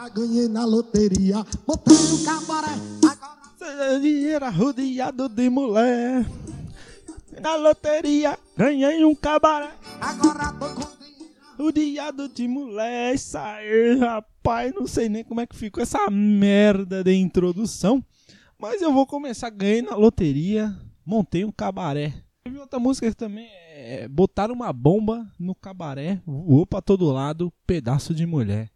Já ganhei na loteria, botei um cabaré. Agora Dinheiro rodeado de mulher. Na loteria ganhei um cabaré. Agora tô com dinheiro. Rodeado de mulher. Isso aí, rapaz. Não sei nem como é que ficou essa merda de introdução. Mas eu vou começar ganhando na loteria. Montei um cabaré. Teve outra música que também é botar uma bomba no cabaré. Voou pra todo lado. Pedaço de mulher.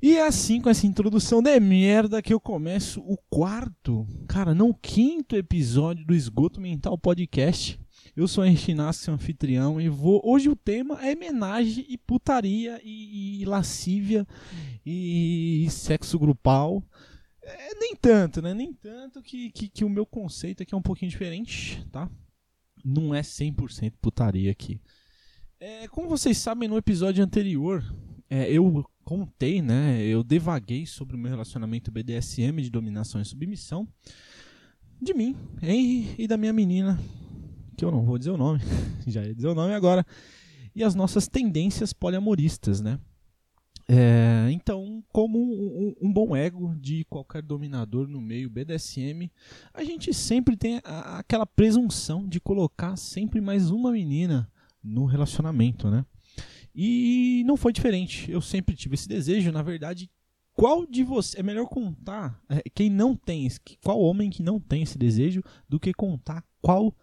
E é assim, com essa introdução de merda, que eu começo o quarto, cara, não o quinto episódio do Esgoto Mental Podcast. Eu sou Henrique Inácio, anfitrião, e vou. Hoje o tema é homenagem e putaria e, e lascívia e sexo grupal. É, nem tanto, né? Nem tanto que, que, que o meu conceito aqui é um pouquinho diferente, tá? Não é 100% putaria aqui. É, como vocês sabem, no episódio anterior, é, eu contei, né? Eu devaguei sobre o meu relacionamento BDSM de dominação e submissão de mim hein, e da minha menina, que eu não vou dizer o nome, já ia dizer o nome agora, e as nossas tendências poliamoristas, né? É, então, como um, um, um, bom ego de qualquer dominador no meio BDSM, a gente sempre tem a, aquela presunção de colocar sempre mais uma menina no relacionamento, né? E não foi diferente. Eu sempre tive esse desejo. Na verdade, qual de você. É melhor contar é, quem não tem. Qual homem que não tem esse desejo do que contar qual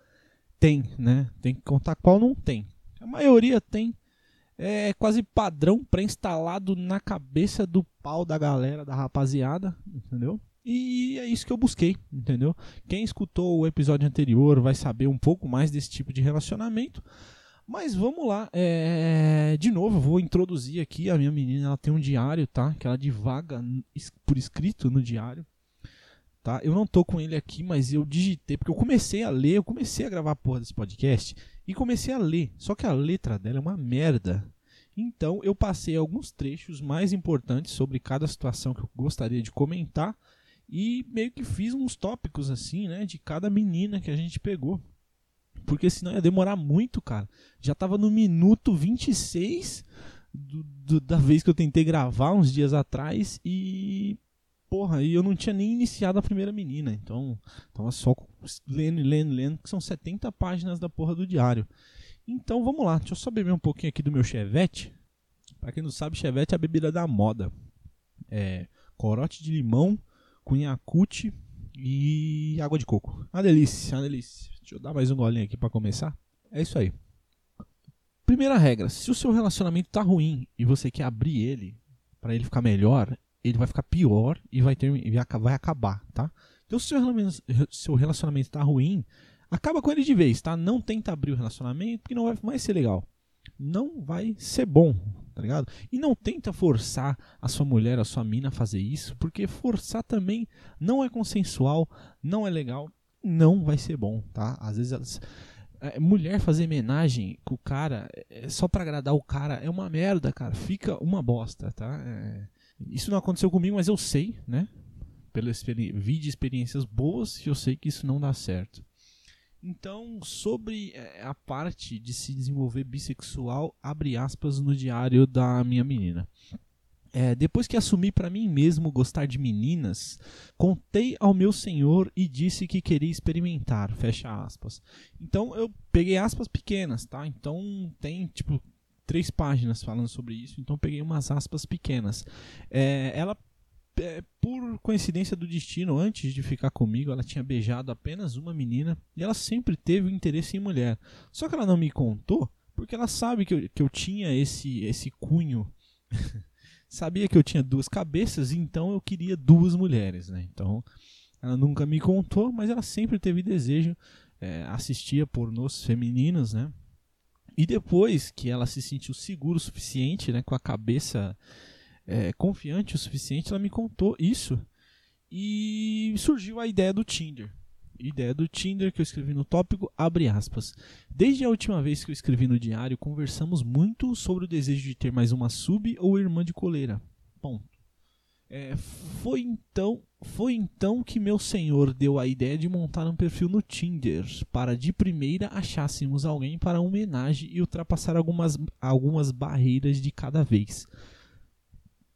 tem, né? Tem que contar qual não tem. A maioria tem. É quase padrão pré-instalado na cabeça do pau da galera, da rapaziada, entendeu? E é isso que eu busquei, entendeu? Quem escutou o episódio anterior vai saber um pouco mais desse tipo de relacionamento. Mas vamos lá, é... de novo, vou introduzir aqui a minha menina. Ela tem um diário, tá? Que ela divaga por escrito no diário, tá? Eu não tô com ele aqui, mas eu digitei porque eu comecei a ler, eu comecei a gravar a porra desse podcast e comecei a ler. Só que a letra dela é uma merda. Então eu passei alguns trechos mais importantes sobre cada situação que eu gostaria de comentar e meio que fiz uns tópicos assim, né, de cada menina que a gente pegou. Porque senão ia demorar muito, cara. Já tava no minuto 26 do, do, da vez que eu tentei gravar uns dias atrás e. Porra, e eu não tinha nem iniciado a primeira menina. Então, tava só lendo, lendo, lendo, que são 70 páginas da porra do diário. Então vamos lá, deixa eu só beber um pouquinho aqui do meu chevette. Pra quem não sabe, chevette é a bebida da moda. É corote de limão, cunhacute e água de coco. Uma delícia, uma delícia. Deixa eu dar mais um golinho aqui para começar. É isso aí. Primeira regra: se o seu relacionamento tá ruim e você quer abrir ele para ele ficar melhor, ele vai ficar pior e vai, ter, vai acabar, tá? Então, se o seu relacionamento tá ruim, acaba com ele de vez, tá? Não tenta abrir o relacionamento porque não vai mais ser legal. Não vai ser bom, tá ligado? E não tenta forçar a sua mulher, a sua mina a fazer isso, porque forçar também não é consensual, não é legal não vai ser bom, tá? Às vezes elas, é, mulher fazer homenagem com o cara é, só para agradar o cara é uma merda, cara. Fica uma bosta, tá? É, isso não aconteceu comigo, mas eu sei, né? Pela experi vi de experiências boas, eu sei que isso não dá certo. Então, sobre é, a parte de se desenvolver bissexual, abre aspas no diário da minha menina. É, depois que assumi para mim mesmo gostar de meninas, contei ao meu senhor e disse que queria experimentar. Fecha aspas. Então eu peguei aspas pequenas, tá? Então tem tipo três páginas falando sobre isso. Então peguei umas aspas pequenas. É, ela, é, por coincidência do destino, antes de ficar comigo, ela tinha beijado apenas uma menina e ela sempre teve interesse em mulher. Só que ela não me contou porque ela sabe que eu, que eu tinha esse esse cunho sabia que eu tinha duas cabeças, então eu queria duas mulheres, né? Então, ela nunca me contou, mas ela sempre teve desejo, é, assistia pornôs femininos, né? E depois que ela se sentiu seguro o suficiente, né, com a cabeça é, confiante o suficiente, ela me contou isso. E surgiu a ideia do Tinder ideia do Tinder que eu escrevi no tópico, abre aspas. Desde a última vez que eu escrevi no diário, conversamos muito sobre o desejo de ter mais uma sub ou irmã de coleira. Ponto. É, foi então foi então que meu senhor deu a ideia de montar um perfil no Tinder para de primeira achássemos alguém para homenagem e ultrapassar algumas, algumas barreiras de cada vez.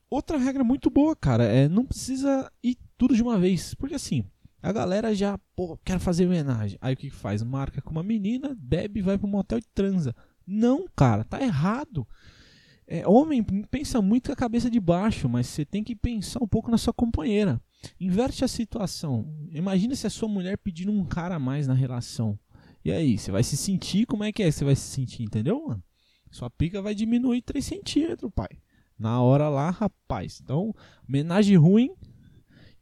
outra regra muito boa, cara, é não precisa ir tudo de uma vez. Porque assim, a galera já, pô, quero fazer homenagem. Aí o que, faz? Marca com uma menina, bebe, vai pro motel e transa. Não, cara, tá errado. É, homem pensa muito com a cabeça de baixo, mas você tem que pensar um pouco na sua companheira. Inverte a situação. Imagina se a sua mulher pedindo um cara a mais na relação. E aí, você vai se sentir, como é que é? Você vai se sentir, entendeu, mano? Sua pica vai diminuir 3 centímetros, pai. Na hora lá, rapaz. Então, homenagem ruim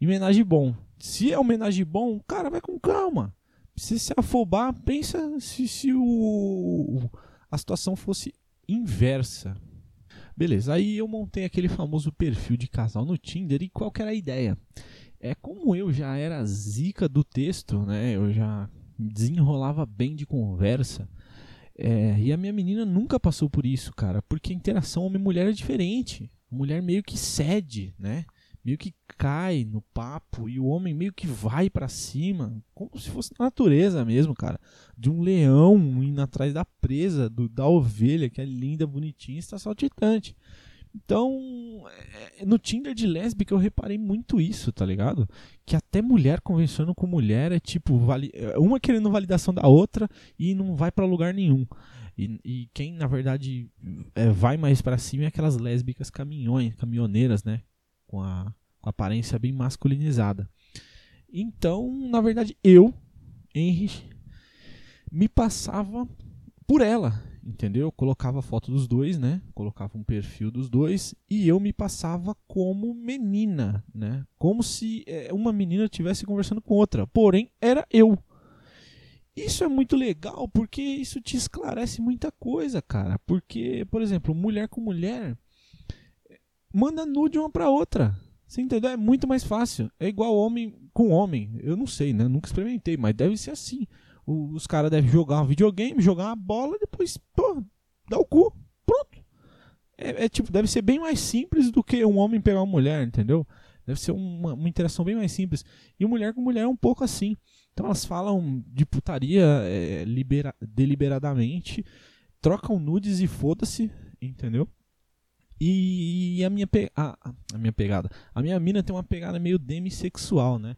e homenagem bom. Se é homenagem bom, cara, vai com calma. Se se afobar, pensa se, se o, a situação fosse inversa. Beleza, aí eu montei aquele famoso perfil de casal no Tinder e qual que era a ideia? É como eu já era zica do texto, né? Eu já desenrolava bem de conversa. É, e a minha menina nunca passou por isso, cara, porque a interação homem-mulher é diferente. A mulher meio que cede, né? Meio que cai no papo e o homem meio que vai para cima, como se fosse na natureza mesmo, cara. De um leão indo atrás da presa, do, da ovelha, que é linda, bonitinha, está saltitante. Então, é, no Tinder de lésbica eu reparei muito isso, tá ligado? Que até mulher conversando com mulher é tipo, é, uma querendo validação da outra e não vai para lugar nenhum. E, e, quem na verdade é, vai mais para cima é aquelas lésbicas caminhões, caminhoneiras, né? Com a, com a aparência bem masculinizada. Então, na verdade, eu, Henry, me passava por ela entendeu? Eu colocava a foto dos dois, né? Colocava um perfil dos dois e eu me passava como menina, né? Como se é, uma menina estivesse conversando com outra, porém era eu. Isso é muito legal porque isso te esclarece muita coisa, cara. Porque, por exemplo, mulher com mulher manda nude uma para outra. Você entendeu? É muito mais fácil. É igual homem com homem. Eu não sei, né? Nunca experimentei, mas deve ser assim os caras devem jogar um videogame, jogar uma bola, depois, pô, dá o cu. Pronto. É, é, tipo, deve ser bem mais simples do que um homem pegar uma mulher, entendeu? Deve ser uma, uma interação bem mais simples. E mulher com mulher é um pouco assim. Então elas falam de putaria é, libera, deliberadamente, trocam nudes e foda-se, entendeu? E, a minha pe a, a, minha pegada, a minha mina tem uma pegada meio demissexual, né?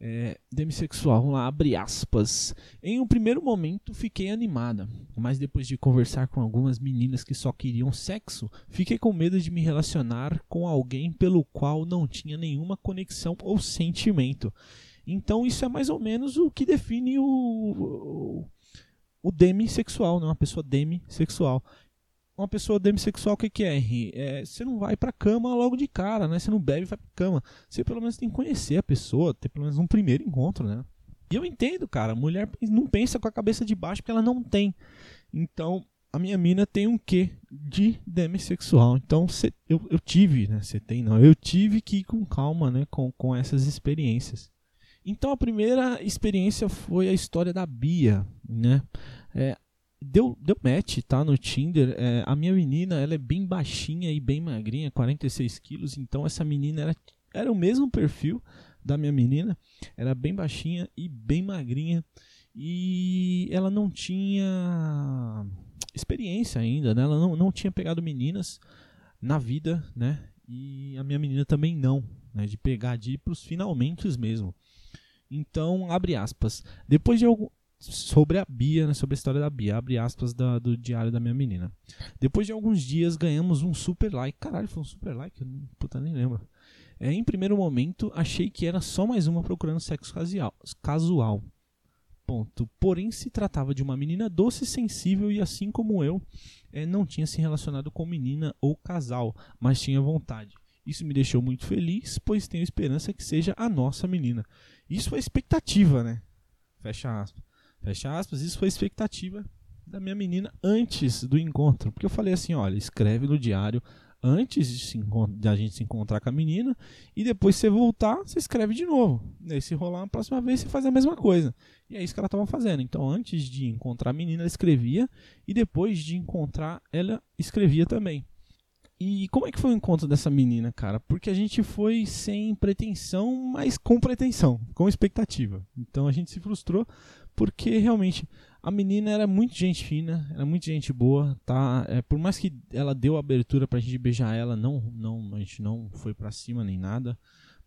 é, demissexual, vamos lá, abre aspas. Em um primeiro momento fiquei animada, mas depois de conversar com algumas meninas que só queriam sexo, fiquei com medo de me relacionar com alguém pelo qual não tinha nenhuma conexão ou sentimento. Então isso é mais ou menos o que define o, o, o demissexual, né? uma pessoa demissexual uma pessoa demissexual, o que, que é, Henry? É, você não vai pra cama logo de cara, né? Você não bebe e vai pra cama. Você pelo menos tem que conhecer a pessoa, ter pelo menos um primeiro encontro, né? E eu entendo, cara, mulher não pensa com a cabeça de baixo porque ela não tem. Então, a minha mina tem um quê de demissexual. Então, cê, eu, eu tive, né? Você tem, não. Eu tive que ir com calma, né? Com, com essas experiências. Então, a primeira experiência foi a história da Bia, né? É, deu, deu match, tá? No Tinder. É, a minha menina, ela é bem baixinha e bem magrinha, 46 quilos. Então essa menina era, era o mesmo perfil da minha menina. Era bem baixinha e bem magrinha. E ela não tinha experiência ainda, né? Ela não, não tinha pegado meninas na vida, né? E a minha menina também não, né? De pegar de ir pros finalmente mesmo. Então, abre aspas. Depois de algum, sobre a Bia, né, sobre a história da Bia, abre aspas da, do diário da minha menina. Depois de alguns dias ganhamos um super like. Caralho, foi um super like? Puta, nem lembro. É, em primeiro momento, achei que era só mais uma procurando sexo casual. casual. Ponto. Porém, se tratava de uma menina doce e sensível e assim como eu, é, não tinha se relacionado com menina ou casal, mas tinha vontade. Isso me deixou muito feliz, pois tenho esperança que seja a nossa menina. Isso é expectativa, né? Fecha aspas. Fecha aspas, isso foi expectativa da minha menina antes do encontro. Porque eu falei assim: olha, escreve no diário antes de, de, a gente se encontrar com a menina e depois você voltar, você escreve de novo. E aí, se rolar uma próxima vez, você faz a mesma coisa. E é isso que ela estava fazendo. Então, antes de encontrar a menina, ela escrevia e depois de encontrar, ela escrevia também. E como é que foi o encontro dessa menina, cara? Porque a gente foi sem pretensão, mas com pretensão, com expectativa. Então a gente se frustrou porque realmente A menina era muito gente fina, era muito gente boa, tá? É, por mais que ela deu abertura pra gente beijar ela, não, não, a gente não foi pra cima nem nada,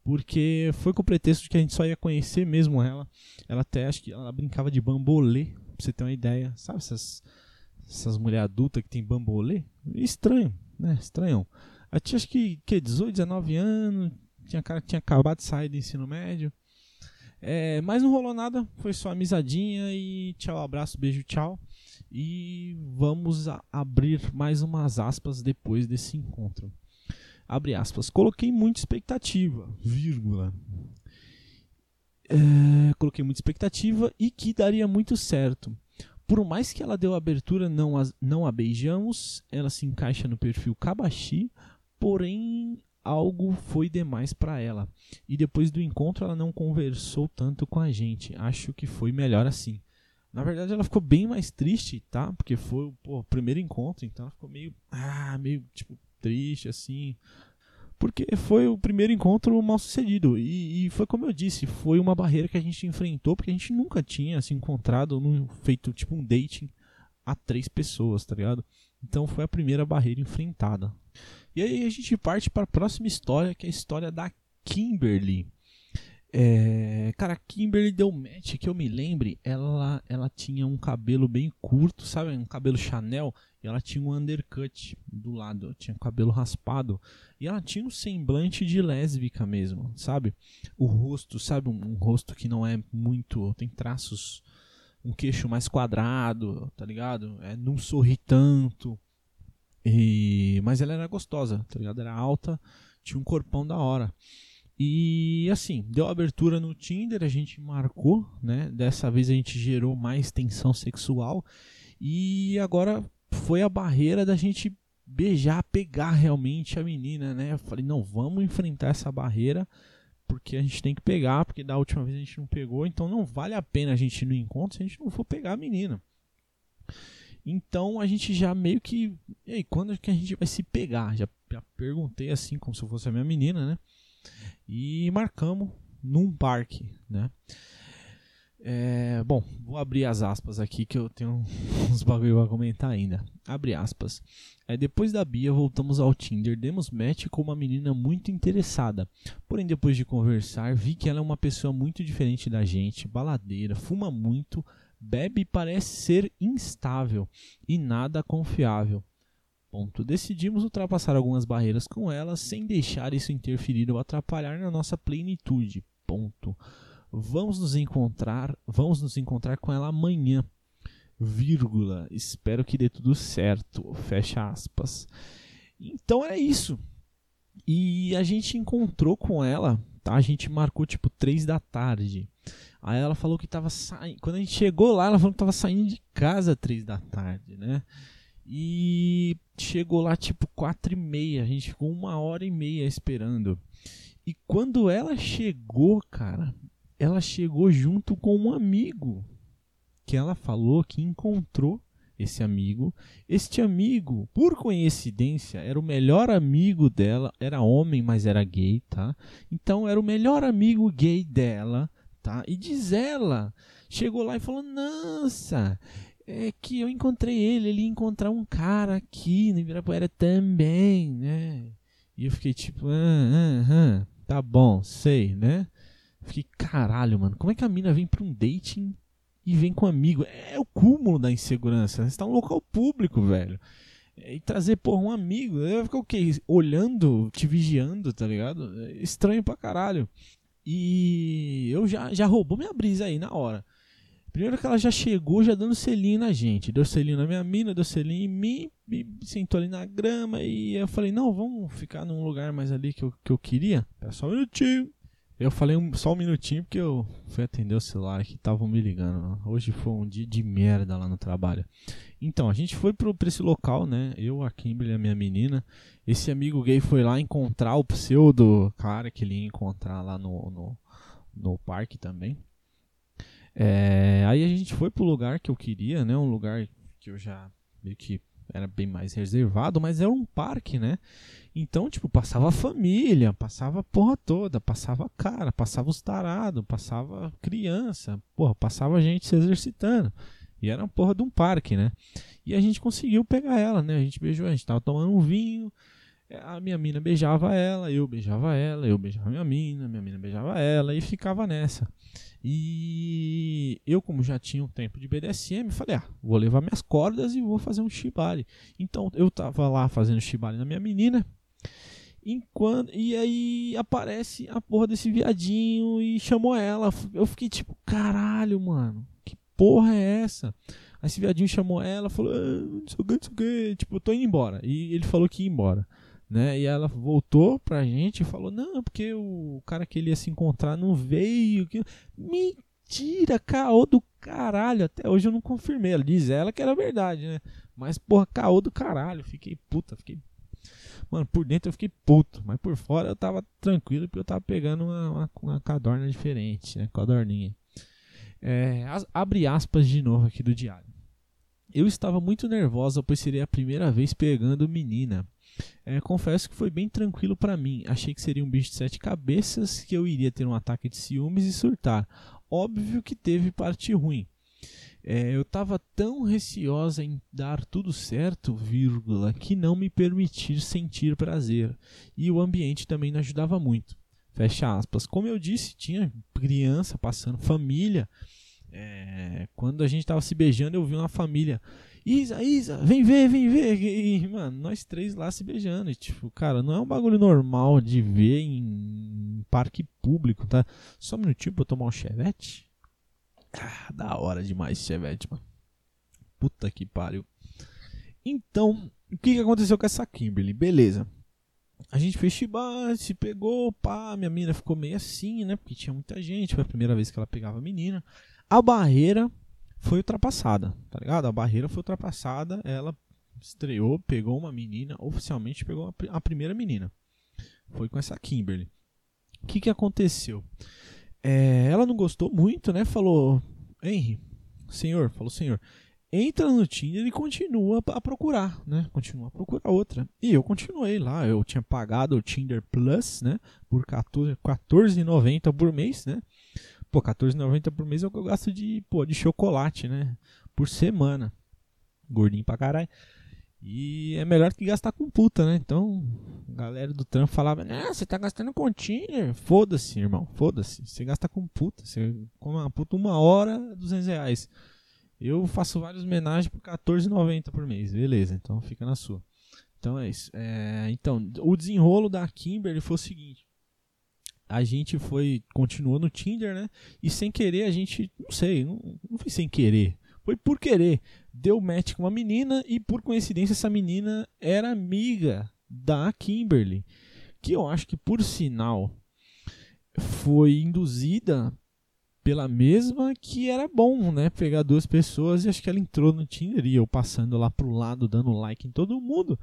porque foi com o pretexto de que a gente só ia conhecer mesmo ela. Ela até acho que ela brincava de bambolê, pra você ter uma ideia. Sabe essas, essas mulheres adultas que tem bambolê? Estranho, né? Estranho. Ela tinha acho que, que 18, 19 anos, tinha cara que tinha acabado de sair do ensino médio. É, mas não rolou nada, foi só amizadinha e tchau, abraço, beijo, tchau. E vamos abrir mais umas aspas depois desse encontro. Abre aspas. Coloquei muita expectativa, vírgula. É, coloquei muita expectativa e que daria muito certo. Por mais que ela deu abertura, não a, não a beijamos, ela se encaixa no perfil Kabashi, porém algo foi demais para ela. E depois do encontro ela não conversou tanto com a gente. Acho que foi melhor assim. Na verdade ela ficou bem mais triste, tá? Porque foi pô, o primeiro encontro, então ela ficou meio ah, meio tipo triste assim. Porque foi o primeiro encontro mal sucedido. E, e, foi como eu disse, foi uma barreira que a gente enfrentou, porque a gente nunca tinha se encontrado, num, feito tipo um dating a três pessoas, tá ligado? Então foi a primeira barreira enfrentada. E aí a gente parte para a próxima história, que é a história da Kimberly. É, cara, a Kimberly deu match, que eu me lembre, ela, ela tinha um cabelo bem curto, sabe? Um cabelo Chanel, e ela tinha um undercut do lado, tinha cabelo raspado. E ela tinha um semblante de lésbica mesmo, sabe? O rosto, sabe? Um, um rosto que não é muito. tem traços. Um queixo mais quadrado, tá ligado? É, não sorri tanto. E, mas ela era gostosa, tá ligado? Era alta, tinha um corpão da hora. E assim, deu abertura no Tinder, a gente marcou, né? Dessa vez a gente gerou mais tensão sexual. E agora foi a barreira da gente beijar, pegar realmente a menina, né? Eu falei, não, vamos enfrentar essa barreira, porque a gente tem que pegar, porque da última vez a gente não pegou, então não vale a pena a gente ir no encontro se a gente não for pegar a menina. Então a gente já meio que. E aí, quando que a gente vai se pegar? Já, já perguntei assim, como se fosse a minha menina, né? E marcamos num parque, né? É, bom, vou abrir as aspas aqui que eu tenho uns bagulho pra comentar ainda. Abre aspas. É, depois da Bia, voltamos ao Tinder, demos match com uma menina muito interessada. Porém, depois de conversar, vi que ela é uma pessoa muito diferente da gente, baladeira, fuma muito, bebe parece ser instável e nada confiável. Ponto. Decidimos ultrapassar algumas barreiras com ela sem deixar isso interferir ou atrapalhar na nossa plenitude. Ponto. Vamos nos encontrar, vamos nos encontrar com ela amanhã. Vírgula. Espero que dê tudo certo. Fecha aspas. Então é isso. E a gente encontrou com ela, tá? A gente marcou tipo 3 da tarde. Aí ela falou que tava saindo. Quando a gente chegou lá, ela falou que tava saindo de casa três da tarde, né? E chegou lá tipo quatro e meia. A gente ficou uma hora e meia esperando. E quando ela chegou, cara, ela chegou junto com um amigo. Que ela falou que encontrou esse amigo. Este amigo, por coincidência, era o melhor amigo dela. Era homem, mas era gay, tá? Então era o melhor amigo gay dela tá? E diz ela, chegou lá e falou: Nossa, é que eu encontrei ele, ele ia encontrar um cara aqui no Ibirapuera também, né? E eu fiquei tipo: ah, ah, ah, Tá bom, sei, né? Fiquei, caralho, mano, como é que a mina vem pra um dating e vem com um amigo? É o cúmulo da insegurança. Você tá um local público, velho. E trazer, porra, um amigo. Eu ficar o quê? Olhando, te vigiando, tá ligado? É estranho pra caralho. E eu já, já roubou minha brisa aí na hora. Primeiro que ela já chegou já dando selinho na gente. Deu selinho na minha mina, deu selinho em mim, me sentou ali na grama e eu falei, não, vamos ficar num lugar mais ali que eu, que eu queria. Pera só um minutinho. Eu falei um, só um minutinho porque eu fui atender o celular que estavam me ligando. Hoje foi um dia de merda lá no trabalho. Então, a gente foi pro, pra esse local, né? Eu, a Kimberly a minha menina. Esse amigo gay foi lá encontrar o pseudo cara que ele ia encontrar lá no, no, no parque também. É, aí a gente foi pro lugar que eu queria, né? Um lugar que eu já meio que era bem mais reservado, mas era um parque, né? Então, tipo, passava a família, passava a porra toda, passava cara, passava os tarados, passava criança, porra, passava gente se exercitando. E era uma porra de um parque, né? E a gente conseguiu pegar ela, né? A gente beijou, a gente tava tomando um vinho, a minha mina beijava ela, eu beijava ela, eu beijava minha mina, minha mina beijava ela e ficava nessa. E eu, como já tinha um tempo de BDSM, falei: ah, vou levar minhas cordas e vou fazer um shibari. Então eu tava lá fazendo shibari na minha menina. Enquanto, e aí aparece a porra desse viadinho e chamou ela. Eu fiquei tipo, caralho, mano, que porra é essa? Aí esse viadinho chamou ela, falou, ah, não sei o que, não sei o que, tipo, eu tô indo embora. E ele falou que ia embora. Né? E ela voltou pra gente e falou: Não, porque o cara que ele ia se encontrar não veio. Que... Mentira, caô do caralho. Até hoje eu não confirmei. Ela diz ela que era verdade, né? Mas, porra, caô do caralho. Fiquei puta, fiquei. Mano, por dentro eu fiquei puto, mas por fora eu tava tranquilo porque eu tava pegando uma, uma, uma cadorna diferente, né? Codorninha. É, as, abre aspas de novo aqui do diário. Eu estava muito nervosa, pois seria a primeira vez pegando menina. É, confesso que foi bem tranquilo para mim. Achei que seria um bicho de sete cabeças, que eu iria ter um ataque de ciúmes e surtar. Óbvio que teve parte ruim. É, eu estava tão receosa em dar tudo certo, vírgula, que não me permitir sentir prazer. E o ambiente também não ajudava muito. Fecha aspas. Como eu disse, tinha criança passando, família. É, quando a gente estava se beijando, eu vi uma família Isa, Isa, vem ver, vem ver. E, mano, nós três lá se beijando. E, tipo, cara, não é um bagulho normal de ver em parque público, tá? Só um minutinho pra eu tomar um chevette. Ah, da hora demais chevette, mano. Puta que pariu. Então, o que, aconteceu com essa Kimberly? Beleza. A gente fez chibá, se pegou, pá, minha menina ficou meio assim, né? Porque tinha muita gente, foi a primeira vez que ela pegava a menina. A barreira foi ultrapassada, tá ligado? A barreira foi ultrapassada, ela estreou, pegou uma menina, oficialmente pegou a primeira menina. Foi com essa Kimberly. O que, que aconteceu? É, ela não gostou muito, né? Falou, Henry, senhor, falou, senhor, entra no Tinder e continua a procurar, né? Continua a procurar outra. E eu continuei lá, eu tinha pagado o Tinder Plus, né? Por R$14,90 por mês, né? Pô, R$14,90 por mês é o que eu gasto de, pô, de chocolate, né? Por semana. Gordinho pra caralho. E é melhor que gastar com puta, né? Então, a galera do trampo falava: Ah, você tá gastando com Tinder? Foda-se, irmão, foda-se. Você gasta com puta. Você come uma puta uma hora, 200 reais. Eu faço vários homenagens por R$14,90 por mês. Beleza, então fica na sua. Então é isso. É, então, o desenrolo da Kimberly foi o seguinte a gente foi continuou no Tinder, né? E sem querer a gente, não sei, não, não foi sem querer, foi por querer. Deu match com uma menina e por coincidência essa menina era amiga da Kimberly, que eu acho que por sinal foi induzida pela mesma que era bom, né? Pegar duas pessoas e acho que ela entrou no Tinder e eu passando lá pro lado dando like em todo mundo.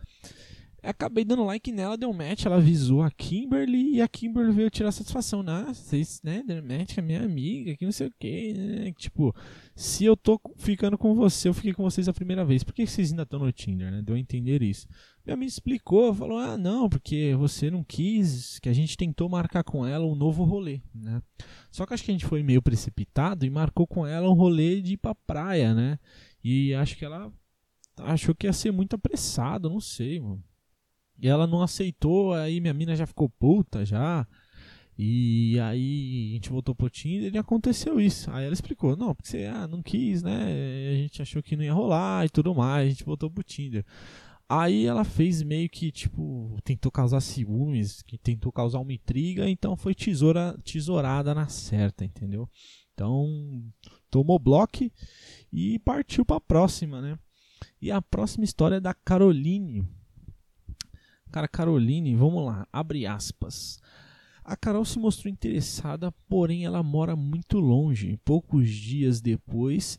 Acabei dando like nela, deu match, ela avisou a Kimberly e a Kimberly veio tirar satisfação. Ah, vocês, né, deram match com a minha amiga, que não sei o que, né? Tipo, se eu tô ficando com você, eu fiquei com vocês a primeira vez. Por que vocês ainda estão no Tinder, né? Deu a entender isso. Minha amiga explicou, falou, ah, não, porque você não quis, que a gente tentou marcar com ela um novo rolê, né? Só que acho que a gente foi meio precipitado e marcou com ela um rolê de ir pra praia, né? E acho que ela achou que ia ser muito apressado, não sei, mano. E ela não aceitou, aí minha mina já ficou puta já. E aí a gente voltou pro Tinder e aconteceu isso. Aí ela explicou, não, porque você ah, não quis, né? A gente achou que não ia rolar e tudo mais, a gente voltou pro Tinder. Aí ela fez meio que, tipo, tentou causar ciúmes, que tentou causar uma intriga, então foi tesoura, tesourada na certa, entendeu? Então, tomou bloco e partiu para a próxima, né? E a próxima história é da Caroline. Cara, Caroline, vamos lá, abre aspas. A Carol se mostrou interessada, porém ela mora muito longe. Poucos dias depois,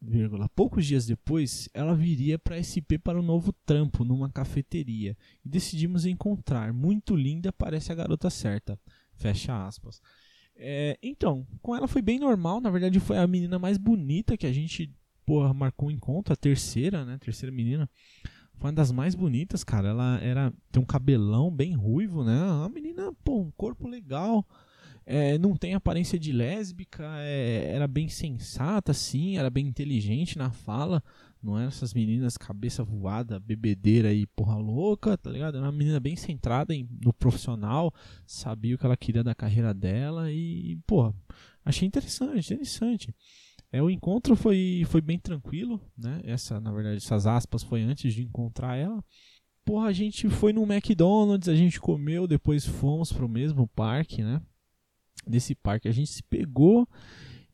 vírgula, poucos dias depois, ela viria para SP para um novo trampo numa cafeteria e decidimos encontrar. Muito linda, parece a garota certa. Fecha aspas. É, então, com ela foi bem normal. Na verdade, foi a menina mais bonita que a gente porra, marcou um encontro, a terceira, né? Terceira menina. Foi uma das mais bonitas, cara. Ela era tem um cabelão bem ruivo, né? Uma menina, pô, um corpo legal. É, não tem aparência de lésbica, é, era bem sensata, sim, era bem inteligente na fala. Não eram essas meninas cabeça voada, bebedeira e porra louca, tá ligado? Era uma menina bem centrada em, no profissional, sabia o que ela queria da carreira dela e, porra, achei interessante, interessante. É, o encontro foi, foi bem tranquilo, né? Essa, na verdade, essas aspas foi antes de encontrar ela. Porra, a gente foi no McDonald's, a gente comeu, depois fomos pro mesmo parque, né? Nesse parque a gente se pegou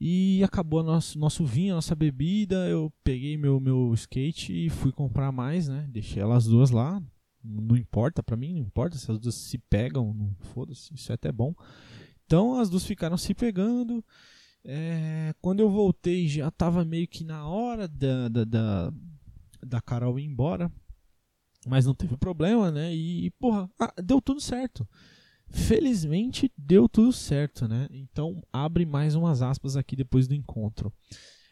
e acabou nosso, nosso vinho, nossa bebida. Eu peguei meu, meu skate e fui comprar mais, né? Deixei elas duas lá. Não importa, para mim não importa se as duas se pegam, foda-se, isso é até bom. Então as duas ficaram se pegando. É, quando eu voltei já tava meio que na hora da, da, da, da Carol ir embora. Mas não teve problema, né? E, porra, ah, deu tudo certo. Felizmente deu tudo certo, né? Então abre mais umas aspas aqui depois do encontro.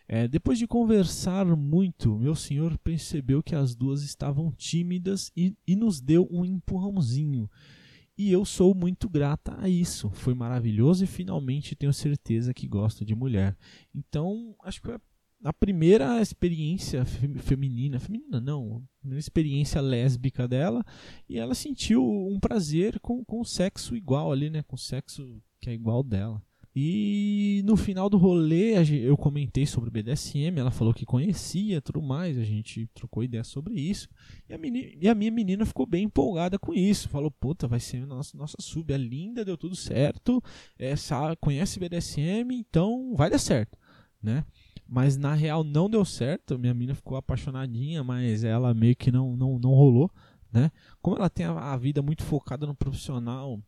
É, depois de conversar muito, meu senhor percebeu que as duas estavam tímidas e, e nos deu um empurrãozinho. E eu sou muito grata a isso. Foi maravilhoso e finalmente tenho certeza que gosto de mulher. Então, acho que a primeira experiência feminina, feminina não, uma experiência lésbica dela, e ela sentiu um prazer com, com o sexo igual ali, né, com o sexo que é igual dela. E no final do rolê eu comentei sobre o BDSM, ela falou que conhecia tudo mais, a gente trocou ideia sobre isso. E a, menina, e a minha menina ficou bem empolgada com isso. Falou, puta, vai ser nossa, nossa sub, é linda, deu tudo certo, sabe, conhece BDSM, então vai dar certo, né? Mas na real não deu certo. Minha mina ficou apaixonadinha, mas ela meio que não, não, não rolou, né? Como ela tem a, a vida muito focada no profissional,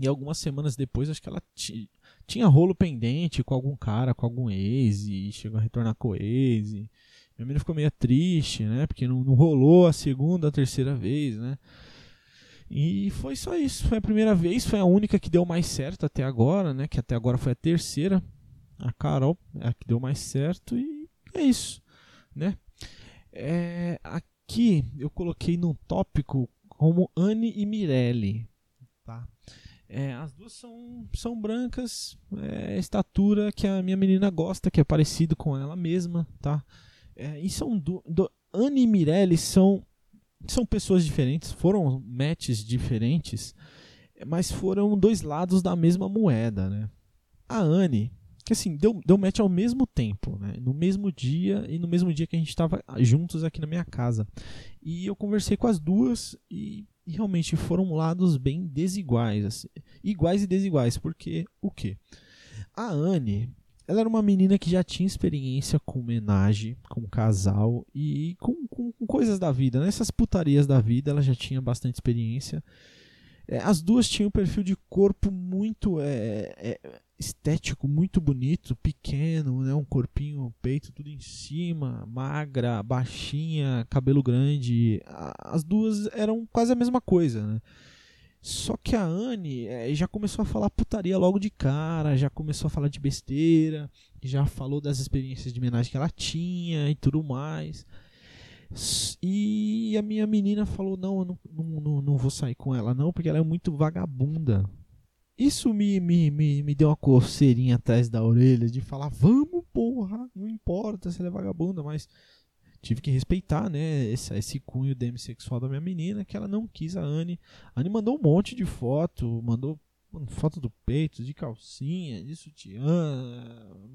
e algumas semanas depois acho que ela tinha rolo pendente com algum cara, com algum ex, e chegou a retornar com o ex. E minha menina ficou meio triste, né? Porque não, não rolou a segunda, a terceira vez, né? E foi só isso. Foi a primeira vez, foi a única que deu mais certo até agora, né? Que até agora foi a terceira a Carol é a que deu mais certo e é isso, né? É, aqui eu coloquei no tópico como Anne e Mirelle? É, as duas são, são brancas, é, estatura que a minha menina gosta, que é parecido com ela mesma, tá? É, e são do, do, Anne e Mirelle são são pessoas diferentes, foram matches diferentes, mas foram dois lados da mesma moeda, né? A Anne que assim, deu, deu match ao mesmo tempo, né? No mesmo dia e no mesmo dia que a gente estava juntos aqui na minha casa. E eu conversei com as duas e, e realmente foram lados bem desiguais, assim, iguais e desiguais, porque o que? A Anne, ela era uma menina que já tinha experiência com homenagem, com casal e com, com, com coisas da vida, nessas né? putarias da vida, ela já tinha bastante experiência. É, as duas tinham um perfil de corpo muito é, é, estético, muito bonito, pequeno, né? um corpinho, peito tudo em cima, magra, baixinha, cabelo grande. As duas eram quase a mesma coisa, né? Só que a Anne é, já começou a falar putaria logo de cara, já começou a falar de besteira, já falou das experiências de homenagem que ela tinha e tudo mais. E a minha menina falou: Não, eu não, não, não, vou sair com ela, não, porque ela é muito vagabunda. Isso me, me, me, me deu uma coceirinha atrás da orelha de falar: Vamos, porra, não importa se ela é vagabunda, mas tive que respeitar, né, esse, esse cunho demissexual da minha menina, que ela não quis a Anne. A Anne mandou um monte de foto, mandou foto do peito, de calcinha, de sutiã,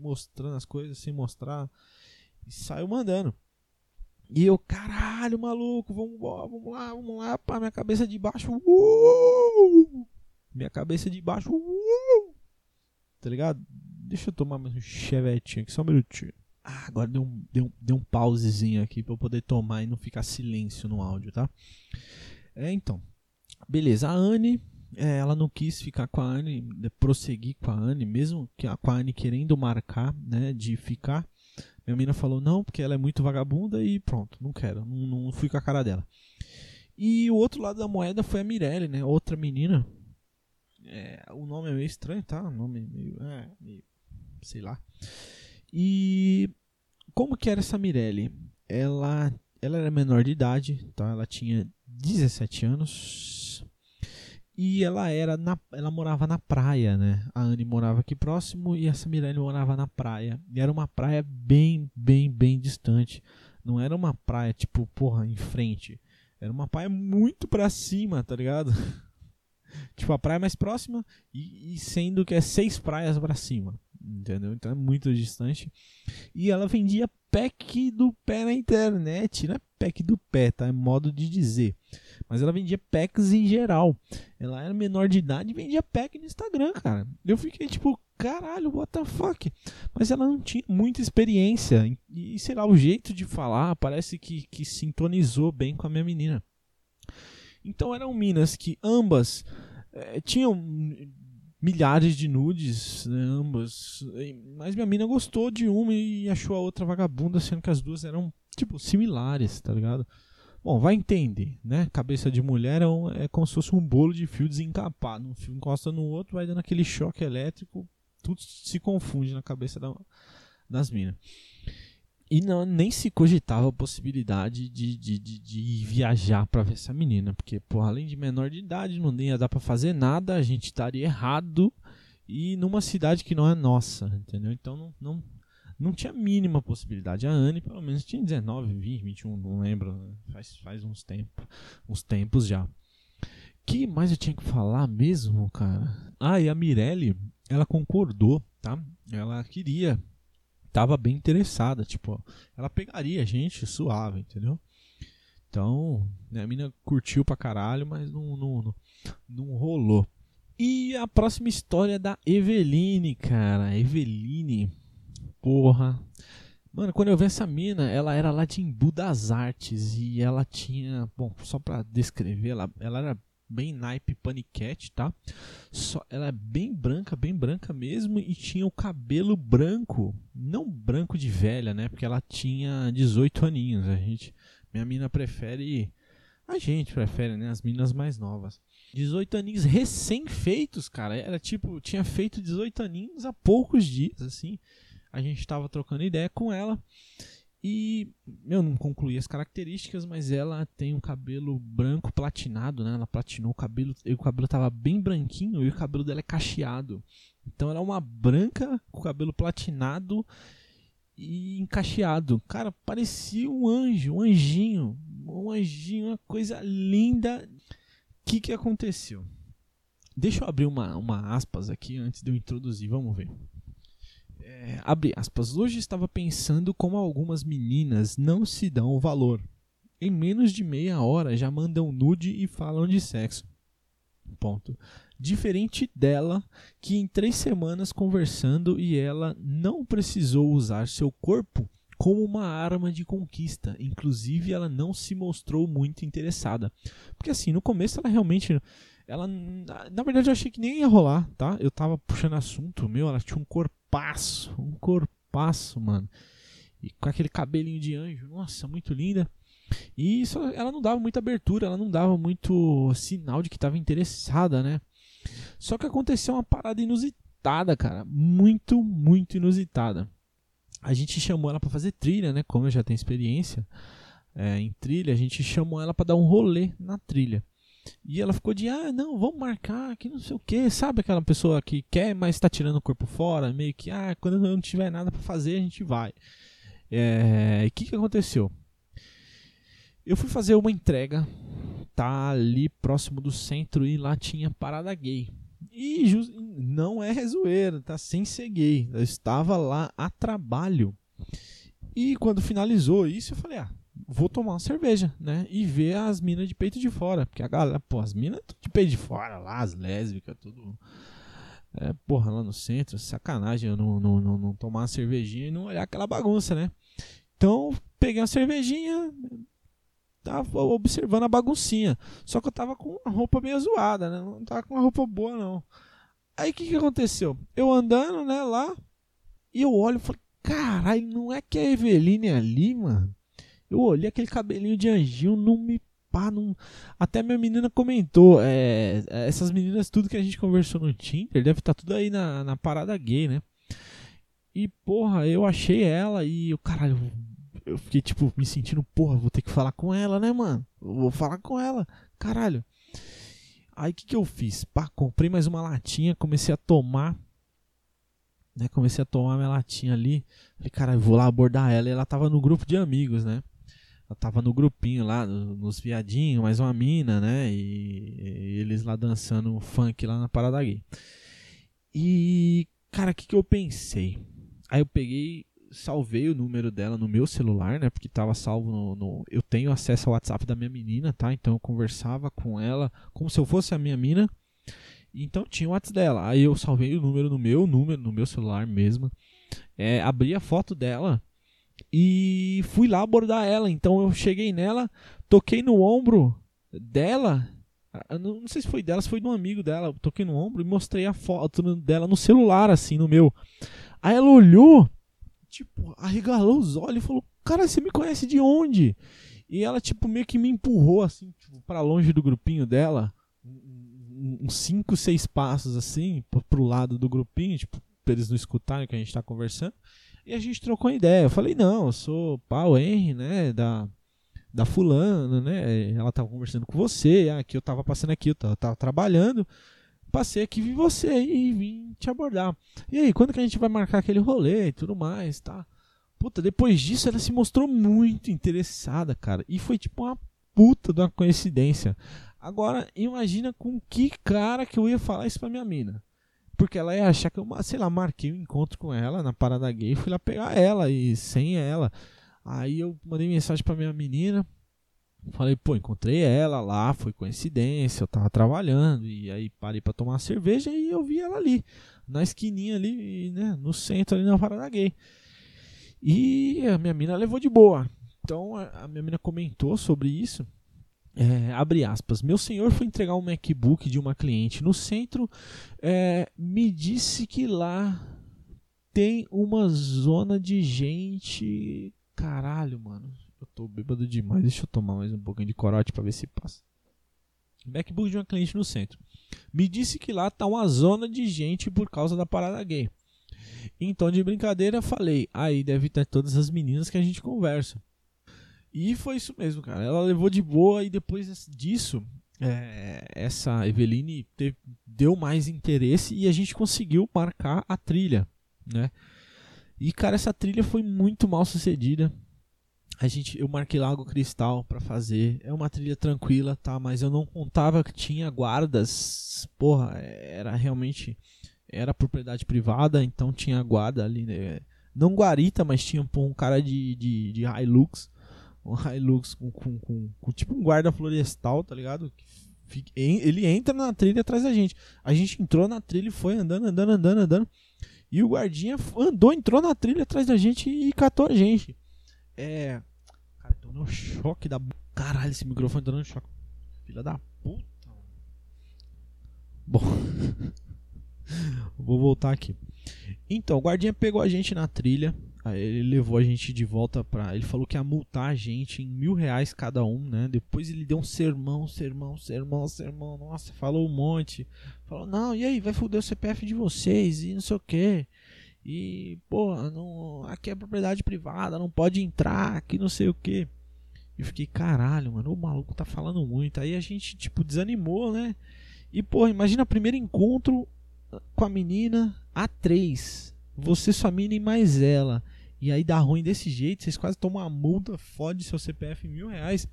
mostrando as coisas sem mostrar, e saiu mandando. E eu, caralho, maluco, vamos, vamos lá, vamos lá, pá, minha cabeça de baixo, uh, minha cabeça de baixo, uh, tá ligado? Deixa eu tomar mais um chevetinho aqui, só um minutinho. Ah, agora deu um, deu, deu um pausezinho aqui pra eu poder tomar e não ficar silêncio no áudio, tá? É, então. Beleza, a Anne, é, ela não quis ficar com a Anne, prosseguir com a Anne, mesmo que a, com a Anne querendo marcar, né, de ficar. Minha menina falou não, porque ela é muito vagabunda e pronto, não quero, não, não fui com a cara dela. E o outro lado da moeda foi a Mirelle, né? Outra menina. É, o nome é meio estranho, tá? O nome é meio, é, meio. sei lá. E. Como que era essa Mirelle? Ela, ela era menor de idade, tá? Ela tinha 17 anos. E ela era na, ela morava na praia, né? A Anne morava aqui próximo e essa Mirelle morava na praia. E era uma praia bem, bem, bem distante. Não era uma praia tipo, porra, em frente. Era uma praia muito pra cima, tá ligado? tipo, a praia mais próxima e, e sendo que é seis praias pra cima. Entendeu? Então é muito distante. E ela vendia pack do pé na internet, né? Pack do pé, tá? É modo de dizer. Mas ela vendia packs em geral. Ela era menor de idade e vendia pack no Instagram, cara. Eu fiquei tipo, caralho, what the fuck? Mas ela não tinha muita experiência. E, sei lá, o jeito de falar parece que, que sintonizou bem com a minha menina. Então eram minas que ambas é, tinham milhares de nudes, né, ambas. Mas minha mina gostou de uma e achou a outra vagabunda, sendo que as duas eram, tipo, similares, tá ligado? Bom, vai entender, né? Cabeça de mulher é, um, é como se fosse um bolo de fio desencapado. Um fio encosta no outro, vai dando aquele choque elétrico, tudo se confunde na cabeça da, das minas. E não, nem se cogitava a possibilidade de, de, de, de viajar para ver essa menina. Porque, pô, além de menor de idade, não ia dar para fazer nada, a gente estaria errado e numa cidade que não é nossa, entendeu? Então não, não, não tinha mínima possibilidade. A Anne, pelo menos, tinha 19, 20, 21, não lembro. Né? Faz, faz uns, tempos, uns tempos já. que mais eu tinha que falar mesmo, cara? Ah, e a Mirelle, ela concordou, tá? Ela queria tava bem interessada, tipo, ela pegaria a gente suave, entendeu? Então, né, a mina curtiu pra caralho, mas não, não, não, não rolou. E a próxima história é da Eveline, cara. Eveline, porra. Mano, quando eu vi essa mina, ela era lá de Embu das Artes e ela tinha, bom, só pra descrever, ela, ela era bem naipe paniquete, tá? Só, ela é bem branca, bem branca mesmo e tinha o cabelo branco, não branco de velha, né? Porque ela tinha 18 aninhos. A gente, minha mina prefere, a gente prefere, né? As minas mais novas. 18 aninhos recém-feitos, cara. Era tipo, tinha feito 18 aninhos há poucos dias, assim. A gente tava trocando ideia com ela e eu não concluí as características, mas ela tem um cabelo branco platinado, né? Ela platinou o cabelo, e o cabelo tava bem branquinho e o cabelo dela é cacheado. Então ela é uma branca com cabelo platinado e encacheado. Cara, parecia um anjo, um anjinho, um anjinho, uma coisa linda. O que que aconteceu? Deixa eu abrir uma, uma aspas aqui antes de eu introduzir, vamos ver. É, abre aspas. Hoje estava pensando como algumas meninas não se dão valor. Em menos de meia hora já mandam nude e falam de sexo. Ponto. Diferente dela, que em três semanas conversando e ela não precisou usar seu corpo como uma arma de conquista. Inclusive, ela não se mostrou muito interessada. Porque assim, no começo ela realmente. Ela, na verdade, eu achei que nem ia rolar, tá? Eu tava puxando assunto, meu, ela tinha um corpo corpaço, um corpaço, mano. E com aquele cabelinho de anjo, nossa, muito linda. E isso, ela não dava muita abertura, ela não dava muito sinal de que estava interessada, né? Só que aconteceu uma parada inusitada, cara, muito, muito inusitada. A gente chamou ela para fazer trilha, né? Como eu já tenho experiência é, em trilha, a gente chamou ela para dar um rolê na trilha. E ela ficou de, ah, não, vamos marcar, que não sei o que, sabe aquela pessoa que quer, mas está tirando o corpo fora, meio que, ah, quando não tiver nada para fazer, a gente vai. É, o que, que aconteceu? Eu fui fazer uma entrega, tá ali próximo do centro e lá tinha parada gay. E não é zoeira, tá sem ser gay. Eu estava lá a trabalho. E quando finalizou isso, eu falei, ah, vou tomar uma cerveja, né? E ver as minas de peito de fora. Porque a galera, pô, as minas de peito de fora lá, as lésbicas, tudo. É, porra, lá no centro, sacanagem eu não, não, não, não tomar uma cervejinha e não olhar aquela bagunça, né? Então, peguei uma cervejinha, tava observando a baguncinha. Só que eu tava com uma roupa meio zoada, né? Não tava com uma roupa boa, não. Aí o que, que aconteceu? Eu andando, né, lá, e eu olho e falo, caralho, não é que a Eveline é ali, mano? Eu olhei aquele cabelinho de anjinho, não me pá, não... Até minha menina comentou, é, essas meninas, tudo que a gente conversou no Tinder, deve estar tá tudo aí na, na parada gay, né? E, porra, eu achei ela e o caralho, eu fiquei, tipo, me sentindo, porra, vou ter que falar com ela, né, mano? Vou falar com ela, caralho. Aí o que, que eu fiz? Pá, comprei mais uma latinha, comecei a tomar. Né, comecei a tomar minha latinha ali. Falei, cara, vou lá abordar ela. E ela tava no grupo de amigos, né? Ela tava no grupinho lá, nos viadinhos, mais uma mina, né? E, e eles lá dançando funk lá na Parada Gay. E, cara, o que, que eu pensei? Aí eu peguei, salvei o número dela no meu celular, né? Porque tava salvo no, no, Eu tenho acesso ao WhatsApp da minha menina, tá? Então eu conversava com ela como se eu fosse a minha mina. Então tinha o WhatsApp dela. Aí eu salvei o número no meu número, no meu celular mesmo. É, abri a foto dela e fui lá abordar ela. Então eu cheguei nela, toquei no ombro dela. Não, não sei se foi dela, se foi de um amigo dela. toquei no ombro e mostrei a foto dela no celular, assim, no meu. Aí ela olhou, tipo, arregalou os olhos e falou: Cara, você me conhece de onde? E ela, tipo, meio que me empurrou, assim, tipo, pra longe do grupinho dela. Uns 5, 6 passos, assim, pro lado do grupinho, tipo, pra eles não escutarem o que a gente tá conversando. E a gente trocou ideia. Eu falei, não, eu sou Paulo Henry, né? Da, da fulana, né? Ela tava conversando com você. Ah, aqui eu tava passando aqui, eu tava, tava trabalhando. Passei aqui, vi você e vim te abordar. E aí, quando que a gente vai marcar aquele rolê e tudo mais, tá? Puta, depois disso ela se mostrou muito interessada, cara. E foi tipo uma puta de uma coincidência. Agora, imagina com que cara que eu ia falar isso pra minha mina. Porque ela ia achar que eu, sei lá, marquei um encontro com ela na parada gay, fui lá pegar ela e sem ela. Aí eu mandei mensagem pra minha menina. Falei, pô, encontrei ela lá, foi coincidência, eu tava trabalhando. E aí parei pra tomar uma cerveja e eu vi ela ali, na esquininha ali, né, no centro ali na parada gay. E a minha mina levou de boa. Então a minha mina comentou sobre isso. É, abre aspas. Meu senhor foi entregar um MacBook de uma cliente no centro. É, me disse que lá tem uma zona de gente. Caralho, mano. Eu tô bêbado demais. Deixa eu tomar mais um pouquinho de corote pra ver se passa. MacBook de uma cliente no centro. Me disse que lá tá uma zona de gente por causa da parada gay. Então, de brincadeira, falei: aí deve ter todas as meninas que a gente conversa. E foi isso mesmo, cara. Ela levou de boa e depois disso, é, essa Eveline teve, deu mais interesse e a gente conseguiu marcar a trilha, né? E cara, essa trilha foi muito mal sucedida. A gente, eu marquei Lago Cristal para fazer. É uma trilha tranquila, tá? Mas eu não contava que tinha guardas. Porra, era realmente era propriedade privada, então tinha guarda ali, né? Não guarita, mas tinha um cara de, de, de Hilux um Hilux com, com, com, com, tipo um guarda florestal, tá ligado? Ele entra na trilha atrás da gente. A gente entrou na trilha e foi andando, andando, andando, andando. E o guardinha andou, entrou na trilha atrás da gente e catou a gente. É. Cara, tô no choque da. Caralho, esse microfone tá dando choque. Filha da puta. Bom. Vou voltar aqui. Então, o guardinha pegou a gente na trilha. Ele levou a gente de volta pra. Ele falou que ia multar a gente em mil reais cada um, né? Depois ele deu um sermão, sermão, sermão, sermão. Nossa, falou um monte. Falou, não, e aí, vai foder o CPF de vocês e não sei o que. E, porra, não, aqui é propriedade privada, não pode entrar, aqui não sei o que. E fiquei, caralho, mano, o maluco tá falando muito. Aí a gente, tipo, desanimou, né? E, porra, imagina o primeiro encontro com a menina a três. Você, sua mina e mais ela e aí dá ruim desse jeito, vocês quase tomam uma multa, fode seu CPF em mil reais.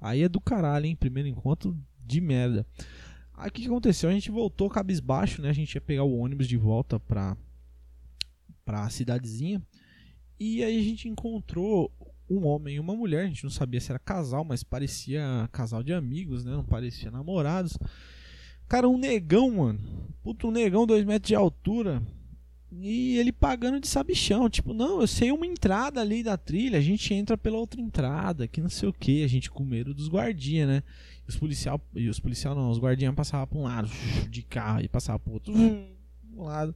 Aí é do caralho, hein? Primeiro encontro de merda. Aí o que, aconteceu? A gente voltou cabisbaixo, né? A gente ia pegar o ônibus de volta pra, pra cidadezinha. E aí a gente encontrou um homem e uma mulher. A gente não sabia se era casal, mas parecia casal de amigos, né? Não parecia namorados. Cara, um negão, mano. Puto, um negão, dois metros de altura. E ele pagando de sabichão, tipo, não, eu sei uma entrada ali da trilha, a gente entra pela outra entrada, que não sei o que, a gente com medo dos guardinhas, né? E os policial, e os policial não, os guardinhas passavam para um lado de carro e passavam para outro um lado.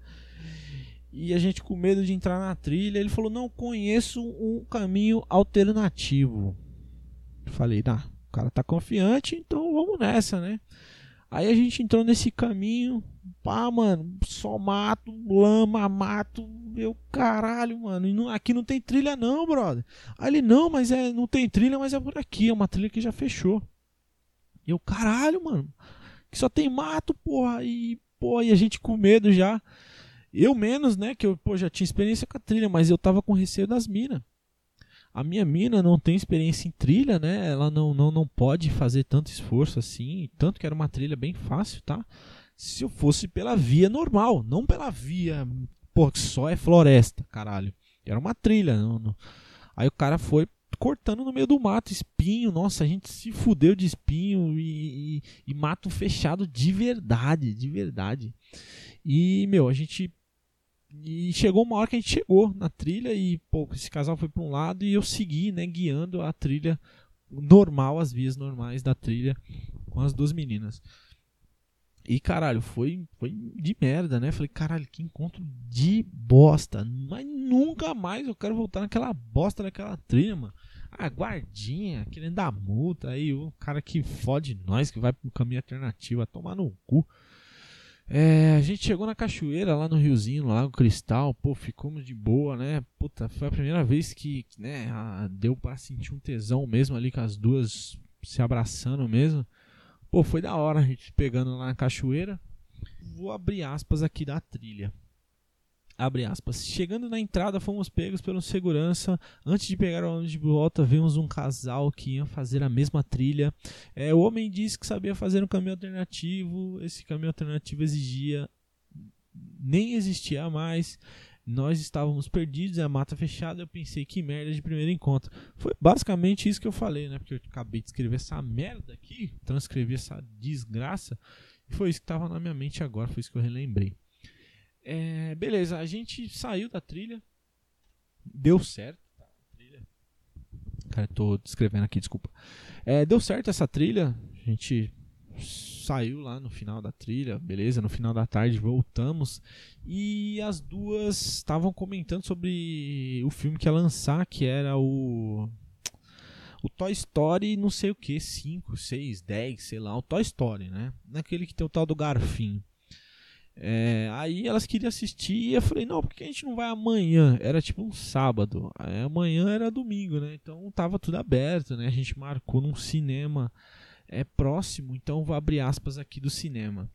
E a gente com medo de entrar na trilha, ele falou: "Não conheço um caminho alternativo". Eu falei: "Tá, o cara tá confiante, então vamos nessa, né?" Aí a gente entrou nesse caminho, pá, mano, só mato, lama, mato, meu caralho, mano. E não, aqui não tem trilha não, brother. Aí ele, não, mas é, não tem trilha, mas é por aqui, é uma trilha que já fechou. E eu, caralho, mano. que só tem mato, porra, e, porra, e a gente com medo já. Eu menos, né, que eu pô, já tinha experiência com a trilha, mas eu tava com receio das minas. A minha mina não tem experiência em trilha, né? Ela não, não, não pode fazer tanto esforço assim, tanto que era uma trilha bem fácil, tá? Se eu fosse pela via normal, não pela via, pô, que só é floresta, caralho. Era uma trilha. Não, não. Aí o cara foi cortando no meio do mato, espinho. Nossa, a gente se fudeu de espinho e, e, e mato fechado de verdade, de verdade. E, meu, a gente e chegou uma hora que a gente chegou na trilha e pô, esse casal foi para um lado e eu segui, né, guiando a trilha normal, as vias normais da trilha com as duas meninas. E caralho, foi, foi de merda, né? Falei, caralho, que encontro de bosta. Mas nunca mais eu quero voltar naquela bosta daquela trilha, mano. A guardinha, querendo dar multa aí, o cara que fode nós, que vai pro caminho alternativo, a tomar no cu. É, a gente chegou na cachoeira lá no riozinho, no Lago Cristal, pô, ficamos de boa, né? Puta, foi a primeira vez que, né, deu para sentir um tesão mesmo ali com as duas se abraçando mesmo. Pô, foi da hora a gente pegando lá na cachoeira. Vou abrir aspas aqui da trilha. Abre aspas. Chegando na entrada, fomos pegos pelo segurança. Antes de pegar o ônibus de volta, vimos um casal que ia fazer a mesma trilha. É, o homem disse que sabia fazer um caminho alternativo. Esse caminho alternativo exigia. Nem existia mais. Nós estávamos perdidos, a mata fechada. Eu pensei que merda de primeiro encontro. Foi basicamente isso que eu falei, né? Porque eu acabei de escrever essa merda aqui, transcrevi essa desgraça. E foi isso que estava na minha mente agora, foi isso que eu relembrei. É, beleza, a gente saiu da trilha. Deu certo. Tá, trilha. Cara, tô descrevendo aqui, desculpa. É, deu certo essa trilha. A gente saiu lá no final da trilha, beleza? No final da tarde voltamos e as duas estavam comentando sobre o filme que ia lançar, que era o o Toy Story, não sei o que, 5, 6, 10, sei lá, o Toy Story, né? Naquele que tem o tal do garfinho. É, aí elas queriam assistir e eu falei, não, porque a gente não vai amanhã? Era tipo um sábado. Aí amanhã era domingo, né? Então tava tudo aberto, né? A gente marcou num cinema é, próximo, então vou abrir aspas aqui do cinema.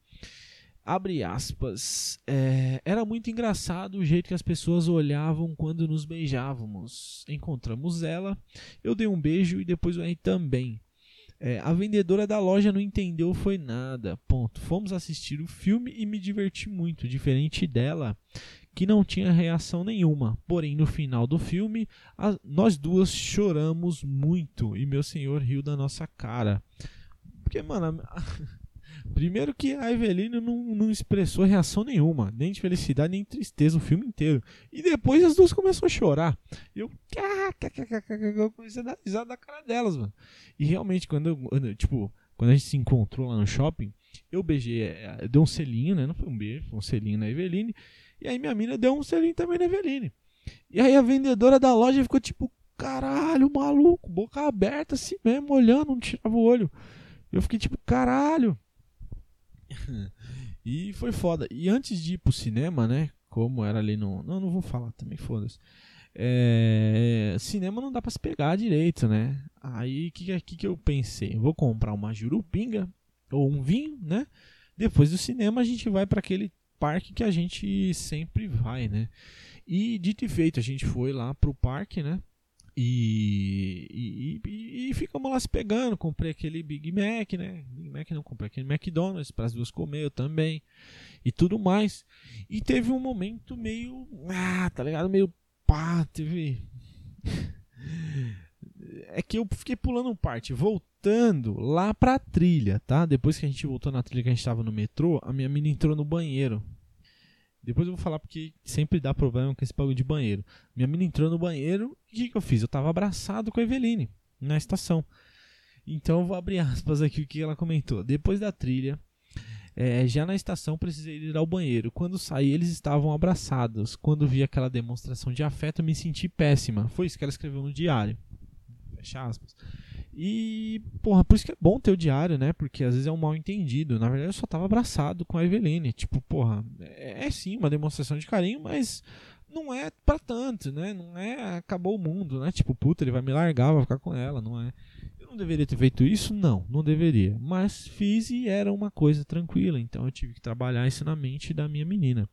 Abre aspas. É, era muito engraçado o jeito que as pessoas olhavam quando nos beijávamos. Encontramos ela, eu dei um beijo e depois o R também. É, a vendedora da loja não entendeu foi nada. Ponto. Fomos assistir o filme e me diverti muito, diferente dela, que não tinha reação nenhuma. Porém, no final do filme, a, nós duas choramos muito e meu senhor riu da nossa cara. Porque, mano, a, Primeiro que a Eveline não, não expressou reação nenhuma, nem de felicidade, nem de tristeza o filme inteiro. E depois as duas começaram a chorar. E eu, eu comecei a dar risada da cara delas, mano. E realmente, quando eu, tipo, quando a gente se encontrou lá no shopping, eu beijei, é, eu dei um selinho, né? Não foi um beijo, foi um selinho na Eveline. E aí minha mina deu um selinho também na Eveline. E aí a vendedora da loja ficou tipo, caralho, maluco, boca aberta assim mesmo, olhando, não tirava o olho. Eu fiquei tipo, caralho. e foi foda. E antes de ir pro cinema, né? Como era ali no. Não, não vou falar também, foda-se. É, cinema não dá pra se pegar direito, né? Aí o que, que, que eu pensei? vou comprar uma jurupinga ou um vinho, né? Depois do cinema a gente vai para aquele parque que a gente sempre vai, né? E dito e feito, a gente foi lá pro parque, né? E, e, e, e, ficamos lá se pegando. Comprei aquele Big Mac, né? Big Mac não, comprei aquele McDonald's para as duas comer, eu também. E tudo mais. E teve um momento meio. Ah, tá ligado? Meio pá, teve. é que eu fiquei pulando parte, voltando lá pra trilha, tá? Depois que a gente voltou na trilha que a gente tava no metrô, a minha menina entrou no banheiro. Depois eu vou falar porque sempre dá problema com esse bagulho de banheiro. Minha menina entrou no banheiro e o que, que eu fiz? Eu tava abraçado com a Eveline na estação. Então eu vou abrir aspas aqui o que ela comentou. Depois da trilha, é, já na estação precisei ir ao banheiro. Quando saí, eles estavam abraçados. Quando vi aquela demonstração de afeto, me senti péssima. Foi isso que ela escreveu no diário. Fecha aspas. E, porra, por isso que é bom ter o diário, né? Porque às vezes é um mal entendido. Na verdade, eu só tava abraçado com a Eveline. Tipo, porra, é, é sim uma demonstração de carinho, mas não é pra tanto, né? Não é acabou o mundo, né? Tipo, puta, ele vai me largar, vai ficar com ela, não é. Eu não deveria ter feito isso? Não, não deveria. Mas fiz e era uma coisa tranquila, então eu tive que trabalhar isso na mente da minha menina.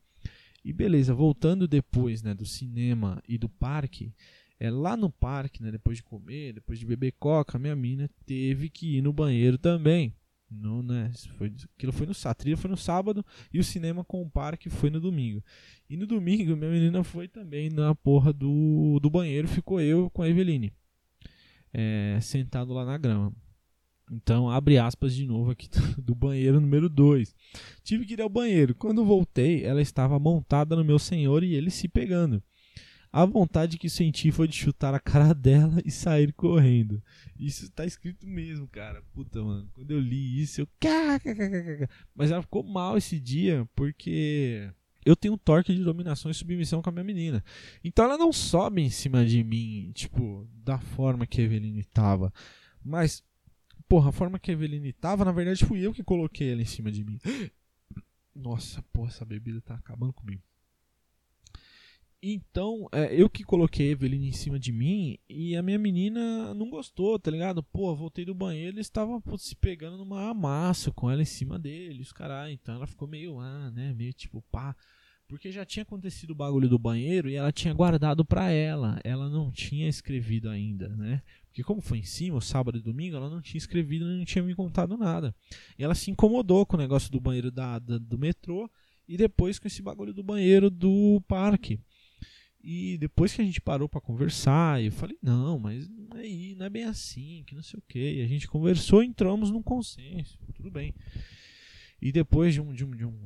E beleza, voltando depois né, do cinema e do parque, é lá no parque, né, depois de comer, depois de beber coca, minha mina teve que ir no banheiro também. No, né, foi, aquilo foi no sábado, foi no sábado e o cinema com o parque foi no domingo. E no domingo minha menina foi também na porra do, do banheiro, ficou eu com a Eveline é, sentado lá na grama. Então, abre aspas de novo aqui do banheiro número 2. Tive que ir ao banheiro. Quando voltei, ela estava montada no meu senhor e ele se pegando. A vontade que senti foi de chutar a cara dela e sair correndo. Isso tá escrito mesmo, cara. Puta, mano. Quando eu li isso, eu. Mas ela ficou mal esse dia porque eu tenho um torque de dominação e submissão com a minha menina. Então ela não sobe em cima de mim, tipo, da forma que a Eveline tava. Mas, porra, a forma que a Eveline tava, na verdade fui eu que coloquei ela em cima de mim. Nossa, porra, essa bebida tá acabando comigo. Então, é, eu que coloquei a Eveline em cima de mim e a minha menina não gostou, tá ligado? Pô, voltei do banheiro e estava se pegando numa amassa com ela em cima dele, os caras. Então ela ficou meio, ah, né? Meio tipo, pá. Porque já tinha acontecido o bagulho do banheiro e ela tinha guardado pra ela. Ela não tinha escrevido ainda, né? Porque como foi em cima, o sábado e domingo, ela não tinha escrevido não tinha me contado nada. E ela se incomodou com o negócio do banheiro da, da do metrô e depois com esse bagulho do banheiro do parque. E depois que a gente parou para conversar, eu falei, não, mas não é, não é bem assim, que não sei o que. E a gente conversou entramos num consenso, tudo bem. E depois de, um, de, um, de, um,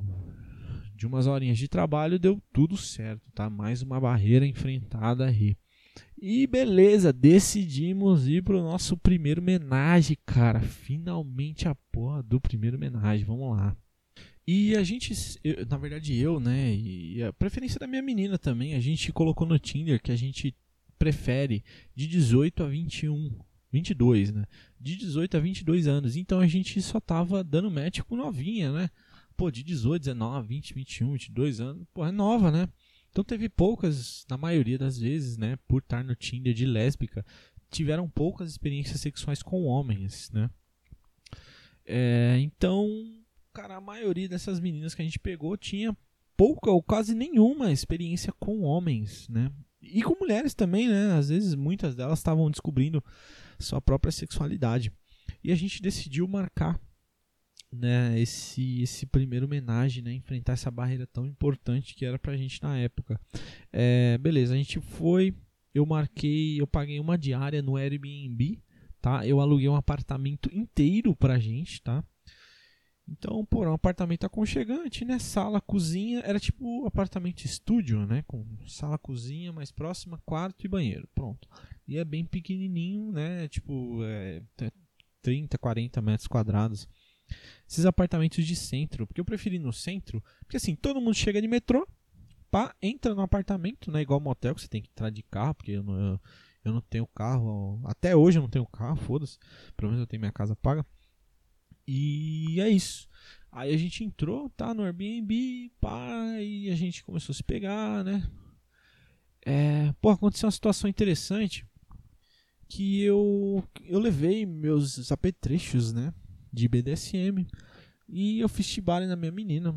de umas horinhas de trabalho, deu tudo certo, tá? Mais uma barreira enfrentada aí. E beleza, decidimos ir pro nosso primeiro homenagem, cara. Finalmente a porra do primeiro homenagem, vamos lá. E a gente, eu, na verdade eu, né, e a preferência da minha menina também, a gente colocou no Tinder que a gente prefere de 18 a 21, 22, né? De 18 a 22 anos. Então a gente só tava dando match com novinha, né? Pô, de 18, 19, 20, 21, 22 anos, pô, é nova, né? Então teve poucas, na maioria das vezes, né, por estar no Tinder de lésbica, tiveram poucas experiências sexuais com homens, né? É, então cara, a maioria dessas meninas que a gente pegou tinha pouca ou quase nenhuma experiência com homens, né? E com mulheres também, né? Às vezes muitas delas estavam descobrindo sua própria sexualidade. E a gente decidiu marcar né, esse, esse primeiro homenagem, né, enfrentar essa barreira tão importante que era pra gente na época. É, beleza, a gente foi, eu marquei, eu paguei uma diária no Airbnb, tá? Eu aluguei um apartamento inteiro pra gente, tá? Então, pô, um apartamento aconchegante, né? Sala, cozinha, era tipo apartamento estúdio, né? Com sala, cozinha, mais próxima, quarto e banheiro. Pronto. E é bem pequenininho, né? Tipo, é, 30, 40 metros quadrados. Esses apartamentos de centro, porque eu preferi no centro, porque assim, todo mundo chega de metrô, pá, entra no apartamento, né? Igual motel, que você tem que entrar de carro, porque eu não, eu, eu não tenho carro. Até hoje eu não tenho carro, foda-se. Pelo menos eu tenho minha casa paga. E é isso. Aí a gente entrou, tá, no Airbnb, pá, e a gente começou a se pegar, né? É, pô, aconteceu uma situação interessante que eu eu levei meus apetrechos, né, de BDSM e eu fiz chibale na minha menina.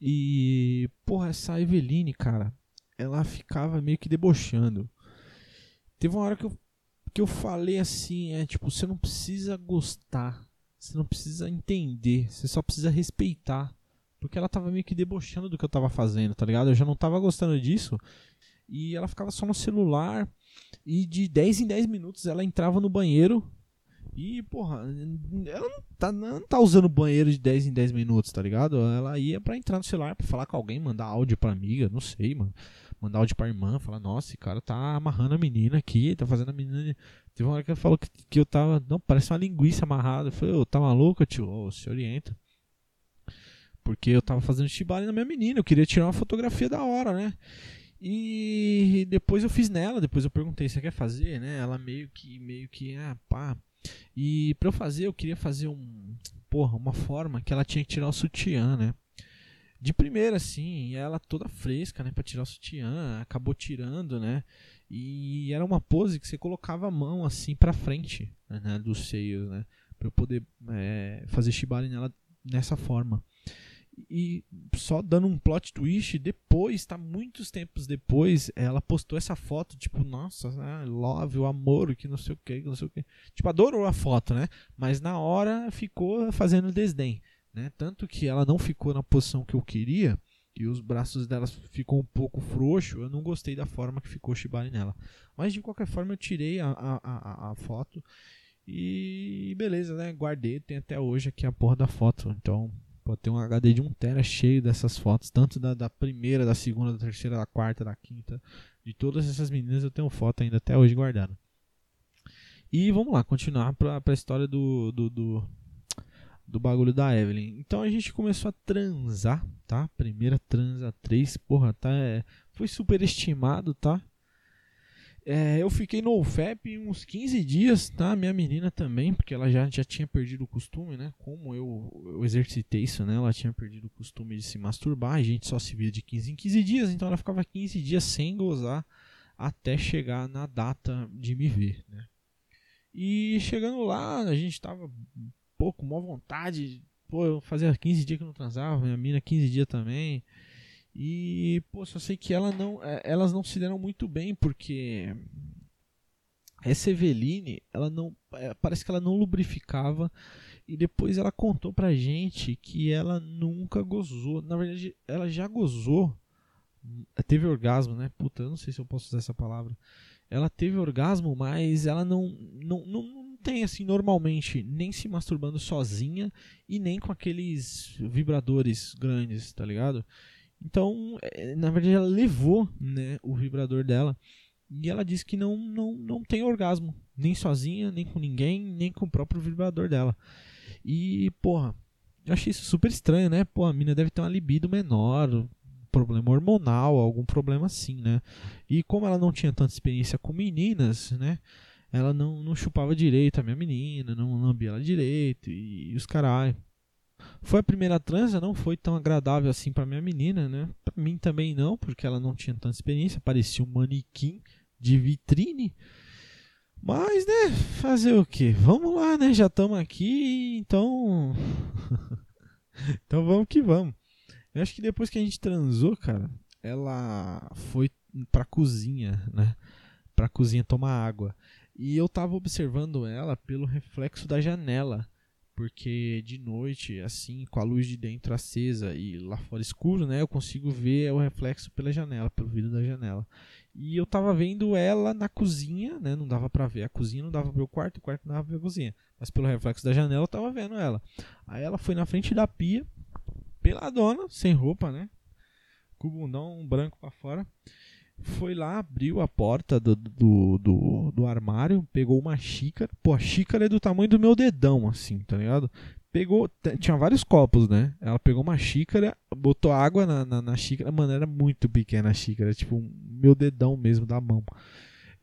E, porra, essa Eveline, cara, ela ficava meio que debochando. Teve uma hora que eu, que eu falei assim, é tipo, você não precisa gostar você não precisa entender, você só precisa respeitar. Porque ela tava meio que debochando do que eu tava fazendo, tá ligado? Eu já não tava gostando disso. E ela ficava só no celular. E de 10 em 10 minutos ela entrava no banheiro. E, porra, ela não tá, não tá usando banheiro de 10 em 10 minutos, tá ligado? Ela ia pra entrar no celular pra falar com alguém, mandar áudio pra amiga, não sei, mano mandar áudio pra irmã, falar, nossa, esse cara tá amarrando a menina aqui, tá fazendo a menina. Teve uma hora que ele falou que, que eu tava. Não, parece uma linguiça amarrada. Eu falei, ô, tá maluco, tio? Se orienta. Porque eu tava fazendo chibale na minha menina, eu queria tirar uma fotografia da hora, né? E depois eu fiz nela, depois eu perguntei, você quer fazer, né? Ela meio que, meio que, ah, pá. E pra eu fazer, eu queria fazer um, porra, uma forma que ela tinha que tirar o sutiã, né? de primeira, assim, ela toda fresca, né, pra tirar o sutiã, acabou tirando, né, E era uma pose que você colocava a mão assim pra frente né, dos seios, né? Pra eu poder é, fazer shibari nela nessa forma. E só dando um plot twist, depois, tá muitos tempos depois, ela postou essa foto, tipo, nossa, né, love, o amor, que não sei o que, que não sei o que. Tipo, adorou a foto, né? Mas na hora ficou fazendo desdém, né? Tanto que ela não ficou na posição que eu queria e os braços dela ficou um pouco frouxo, eu não gostei da forma que ficou o Shibari nela. Mas de qualquer forma eu tirei a, a, a, a foto e beleza, né? Guardei, tem até hoje aqui a porra da foto. Então, pode ter um HD de 1 tera cheio dessas fotos, tanto da, da primeira, da segunda, da terceira, da quarta, da quinta. De todas essas meninas eu tenho foto ainda até hoje guardada. E vamos lá, continuar para a história do, do, do, do bagulho da Evelyn. Então a gente começou a transar, tá? Primeira transa 3, porra, tá? É, foi superestimado, tá? É, eu fiquei no OFEP uns 15 dias, tá? Minha menina também, porque ela já, já tinha perdido o costume, né? Como eu, eu exercitei isso, né? Ela tinha perdido o costume de se masturbar, a gente só se via de 15 em 15 dias, então ela ficava 15 dias sem gozar até chegar na data de me ver, né? E chegando lá, a gente tava com maior vontade. Pô, eu fazia 15 dias que não transava, minha mina 15 dias também. E, pô, só sei que ela não, é, elas não se deram muito bem, porque essa Eveline, ela não, é, parece que ela não lubrificava. E depois ela contou pra gente que ela nunca gozou. Na verdade, ela já gozou. Teve orgasmo, né? Puta, eu não sei se eu posso usar essa palavra. Ela teve orgasmo, mas ela não, não, não, tem assim normalmente nem se masturbando sozinha e nem com aqueles vibradores grandes, tá ligado? Então, é, na verdade, ela levou né, o vibrador dela e ela disse que não, não, não tem orgasmo, nem sozinha, nem com ninguém, nem com o próprio vibrador dela. E, porra, eu achei isso super estranho, né? Pô, a mina deve ter uma libido menor, problema hormonal, algum problema assim, né? E como ela não tinha tanta experiência com meninas, né? ela não, não chupava direito a minha menina, não lambia ela direito e, e os caralho. Foi a primeira transa, não foi tão agradável assim para minha menina, né? Para mim também não, porque ela não tinha tanta experiência, parecia um manequim de vitrine. Mas, né, fazer o que? Vamos lá, né? Já estamos aqui, então. então vamos que vamos. Eu acho que depois que a gente transou, cara, ela foi pra cozinha, né? Pra cozinha tomar água. E eu tava observando ela pelo reflexo da janela, porque de noite, assim, com a luz de dentro acesa e lá fora escuro, né, eu consigo ver o reflexo pela janela, pelo vidro da janela. E eu tava vendo ela na cozinha, né, não dava para ver a cozinha, não dava para ver o quarto, o quarto não dava para ver a cozinha, mas pelo reflexo da janela eu tava vendo ela. Aí ela foi na frente da pia, peladona, sem roupa, né, com o bundão branco para fora foi lá, abriu a porta do, do, do, do, armário, pegou uma xícara. Pô, a xícara é do tamanho do meu dedão, assim, tá ligado? Pegou, tinha vários copos, né? Ela pegou uma xícara, botou água na, na, na xícara. Mano, era muito pequena a xícara, tipo meu dedão mesmo da mão.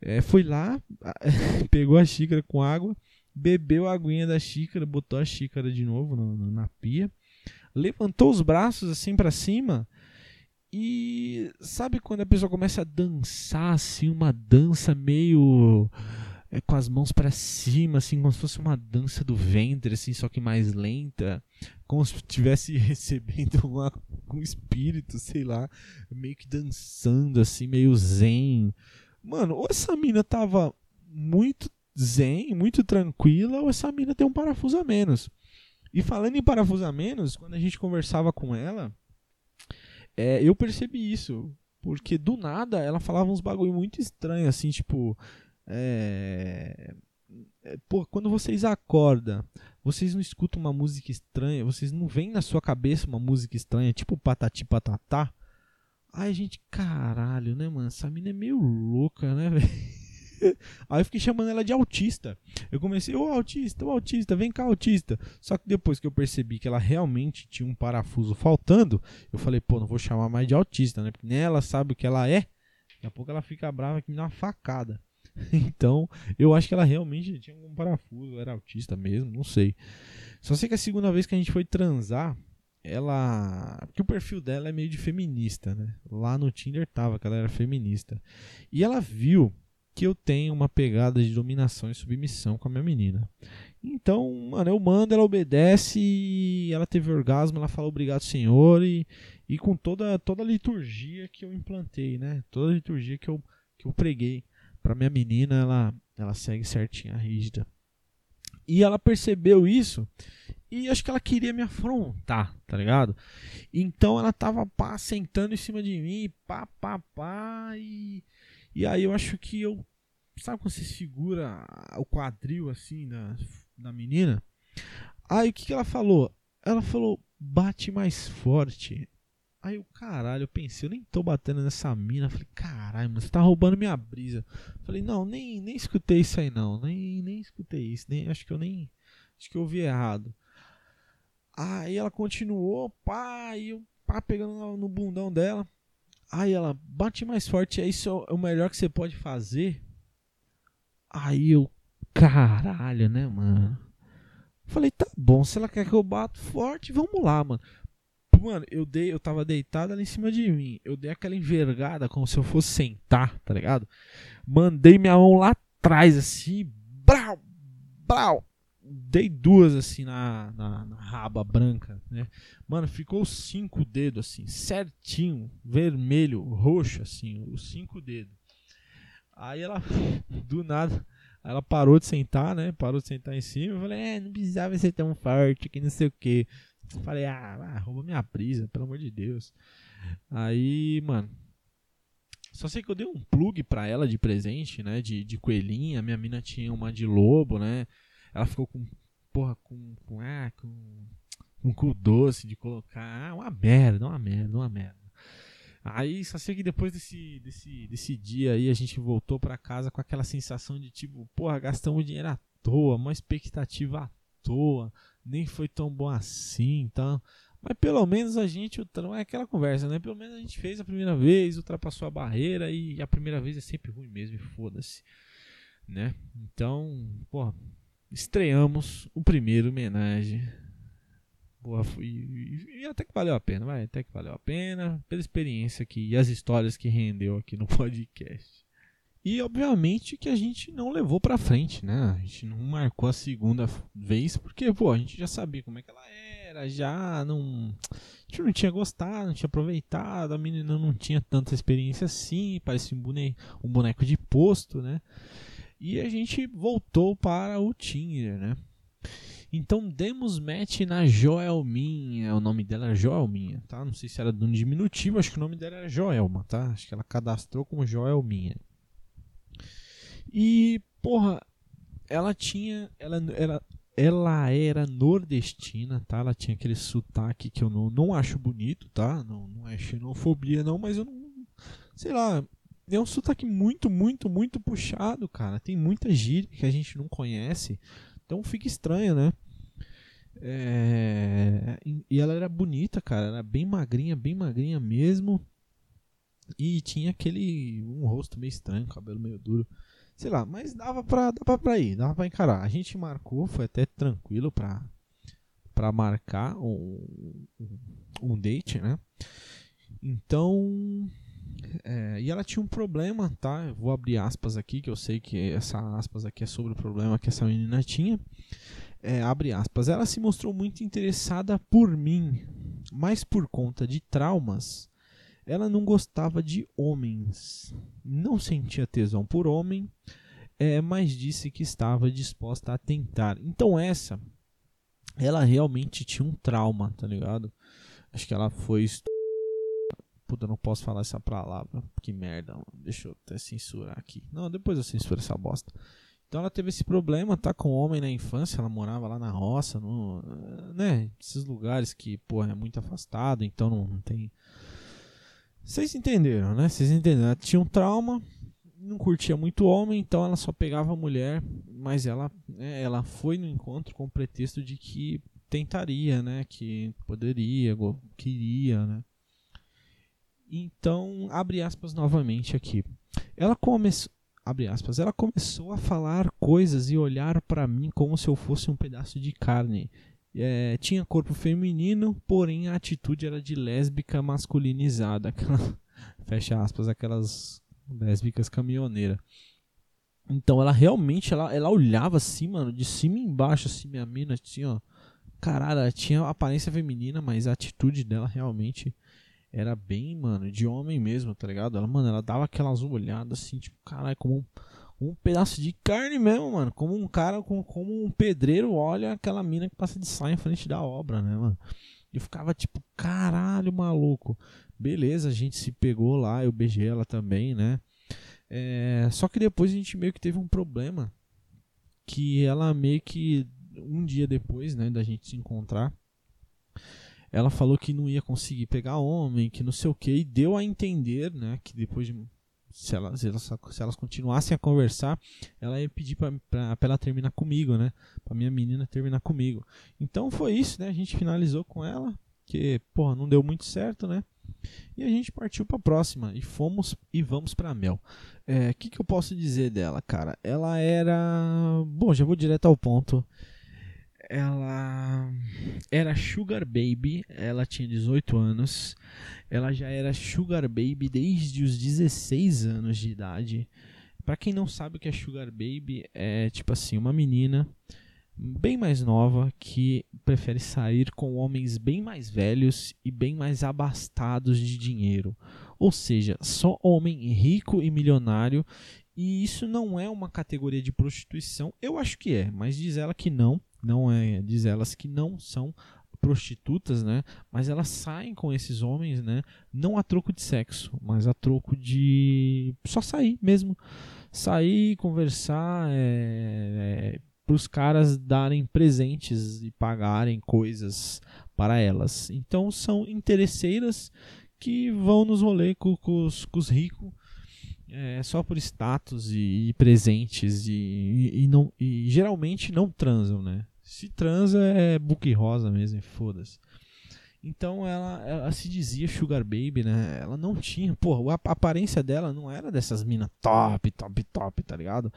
É, foi lá, pegou a xícara com água, bebeu a aguinha da xícara, botou a xícara de novo no, no, na pia, levantou os braços assim para cima e sabe quando a pessoa começa a dançar assim, uma dança meio é, com as mãos para cima, assim, como se fosse uma dança do ventre, assim, só que mais lenta, como se estivesse recebendo um espírito, sei lá, meio que dançando, assim, meio zen. Mano, ou essa mina tava muito zen, muito tranquila, ou essa mina tem um parafuso a menos. E falando em parafuso a menos, quando a gente conversava com ela, é, eu percebi isso. Porque do nada ela falava uns bagulho muito estranho, assim, tipo. É... é pô, quando vocês acordam, vocês não escutam uma música estranha, vocês não vem na sua cabeça uma música estranha, tipo patati patatá. Ai, gente, caralho, né, mano? Essa mina é meio louca, né, velho? Aí eu fiquei chamando ela de autista. Eu comecei, ô autista, ô autista, vem cá, autista. Só que depois que eu percebi que ela realmente tinha um parafuso faltando, eu falei, pô, não vou chamar mais de autista, né? Porque nem ela sabe o que ela é. Daqui a pouco ela fica brava que me dá uma facada. Então, eu acho que ela realmente tinha um parafuso, era autista mesmo, não sei. Só sei que a segunda vez que a gente foi transar, ela. Porque o perfil dela é meio de feminista, né? Lá no Tinder tava que ela era feminista. E ela viu que eu tenho uma pegada de dominação e submissão com a minha menina. Então, mano, eu mando, ela obedece e ela teve orgasmo, ela fala obrigado, senhor, e, e com toda, toda a liturgia que eu implantei, né? Toda a liturgia que eu, que eu preguei para minha menina, ela, ela segue certinha, rígida. E ela percebeu isso e acho que ela queria me afrontar, tá ligado? Então ela tava pá, sentando em cima de mim, pá, pá, pá, e, e aí eu acho que eu. Sabe quando você segura o quadril assim na, na menina? Aí o que, que ela falou? Ela falou, bate mais forte. Aí o caralho, eu pensei, eu nem tô batendo nessa mina. Falei, caralho, mano, você tá roubando minha brisa. Falei, não, nem, nem escutei isso aí não. Nem, nem escutei isso. Nem, acho que eu nem. Acho que eu ouvi errado. Aí ela continuou, pá, e eu pá, pegando no, no bundão dela. Aí ela, bate mais forte, é isso é o melhor que você pode fazer. Aí eu, caralho, né, mano? Falei, tá bom, se ela quer que eu bato forte, vamos lá, mano. Mano, eu dei, eu tava deitado ali em cima de mim. Eu dei aquela envergada como se eu fosse sentar, tá ligado? Mandei minha mão lá atrás, assim, brau, brau dei duas assim na, na, na, raba branca, né? Mano, ficou cinco dedos assim, certinho, vermelho, roxo assim, os cinco dedos. Aí ela, do nada, ela parou de sentar, né? Parou de sentar em cima. Eu falei, é, não precisava ser tão forte, que não sei o que. Falei, ah, rouba minha brisa, pelo amor de Deus. Aí, mano, só sei que eu dei um plug pra ela de presente, né? De, de coelhinha. Minha mina tinha uma de lobo, né? Ela ficou com. Porra, com. com ah, com. Um cu doce de colocar. Ah, uma merda, uma merda, uma merda. Aí só sei que depois desse, desse, desse dia aí a gente voltou para casa com aquela sensação de tipo, porra, gastamos dinheiro à toa, uma expectativa à toa, nem foi tão bom assim, então. Mas pelo menos a gente, é aquela conversa, né? Pelo menos a gente fez a primeira vez, ultrapassou a barreira e a primeira vez é sempre ruim mesmo, foda-se, né? Então, porra, estreamos o primeiro homenagem. Boa, e, e, até que valeu a pena, vai, até que valeu a pena pela experiência aqui e as histórias que rendeu aqui no podcast. E obviamente que a gente não levou pra frente, né? A gente não marcou a segunda vez porque, pô, a gente já sabia como é que ela era, já não. A gente não tinha gostado, não tinha aproveitado, a menina não tinha tanta experiência assim, parecia um boneco, um boneco de posto, né? E a gente voltou para o Tinder, né? Então demos match na Joelminha. O nome dela era Joelminha, tá? Não sei se era do diminutivo, acho que o nome dela era Joelma, tá? Acho que ela cadastrou como Joelminha. E, porra, ela tinha. Ela, ela, ela era nordestina, tá? Ela tinha aquele sotaque que eu não, não acho bonito, tá? Não, não é xenofobia, não, mas eu não. Sei lá, é um sotaque muito, muito, muito puxado, cara. Tem muita gíria que a gente não conhece. Então fica estranho, né? É... E ela era bonita, cara. Era bem magrinha, bem magrinha mesmo. E tinha aquele. um rosto meio estranho, cabelo meio duro. Sei lá, mas dava pra, dava pra ir, dava pra encarar. A gente marcou, foi até tranquilo pra, pra marcar um, um date, né? Então é, e ela tinha um problema, tá? Eu vou abrir aspas aqui, que eu sei que essa aspas aqui é sobre o problema que essa menina tinha. É, abre aspas. Ela se mostrou muito interessada por mim, mas por conta de traumas, ela não gostava de homens. Não sentia tesão por homem, é, mas disse que estava disposta a tentar. Então essa, ela realmente tinha um trauma, tá ligado? Acho que ela foi Puta, não posso falar essa palavra. Que merda, mano. Deixa eu até censurar aqui. Não, depois eu censuro essa bosta. Então ela teve esse problema, tá com homem na infância, ela morava lá na roça, no, né? Esses lugares que, porra, é muito afastado, então não, não tem. Vocês entenderam, né? Vocês entenderam. Ela tinha um trauma, não curtia muito homem, então ela só pegava mulher, mas ela, né, ela foi no encontro com o pretexto de que tentaria, né? Que poderia, queria, né? Então, abre aspas novamente aqui. Ela começou, abre aspas, ela começou a falar coisas e olhar para mim como se eu fosse um pedaço de carne. É, tinha corpo feminino, porém a atitude era de lésbica masculinizada. Aquela, fecha aspas, aquelas lésbicas caminhoneiras. Então ela realmente, ela, ela olhava assim, mano, de cima e embaixo, assim, minha mina, assim, ó. Caralho, ela tinha aparência feminina, mas a atitude dela realmente era bem, mano, de homem mesmo, tá ligado? Ela, mano, ela dava aquelas olhadas assim, tipo, caralho, como um, um pedaço de carne mesmo, mano. Como um cara, como, como um pedreiro olha aquela mina que passa de saia em frente da obra, né, mano? E ficava tipo, caralho, maluco. Beleza, a gente se pegou lá, eu beijei ela também, né? É, só que depois a gente meio que teve um problema. Que ela meio que, um dia depois, né, da gente se encontrar, ela falou que não ia conseguir pegar homem, que não sei o que, e deu a entender, né, que depois de se elas, se elas, se elas continuassem a conversar, ela ia pedir pra, pra, pra ela terminar comigo, né? Pra minha menina terminar comigo. Então foi isso, né? A gente finalizou com ela, que, porra, não deu muito certo, né? E a gente partiu pra próxima e fomos e vamos pra Mel. O é, que, que eu posso dizer dela, cara? Ela era. Bom, já vou direto ao ponto ela era Sugar Baby, ela tinha 18 anos, ela já era Sugar Baby desde os 16 anos de idade. Para quem não sabe o que é Sugar Baby, é tipo assim, uma menina bem mais nova que prefere sair com homens bem mais velhos e bem mais abastados de dinheiro. Ou seja, só homem rico e milionário. E isso não é uma categoria de prostituição. Eu acho que é, mas diz ela que não não é, diz elas que não são prostitutas, né? Mas elas saem com esses homens, né? Não a troco de sexo, mas a troco de só sair mesmo, sair, conversar, é, é, para os caras darem presentes e pagarem coisas para elas. Então são interesseiras que vão nos rolês com, com, os, os ricos é, só por status e, e presentes e, e, e, não, e geralmente não transam, né? Se transa é book rosa mesmo, foda-se. Então ela, ela se dizia Sugar Baby, né? Ela não tinha, pô, a aparência dela não era dessas minas top, top, top, tá ligado?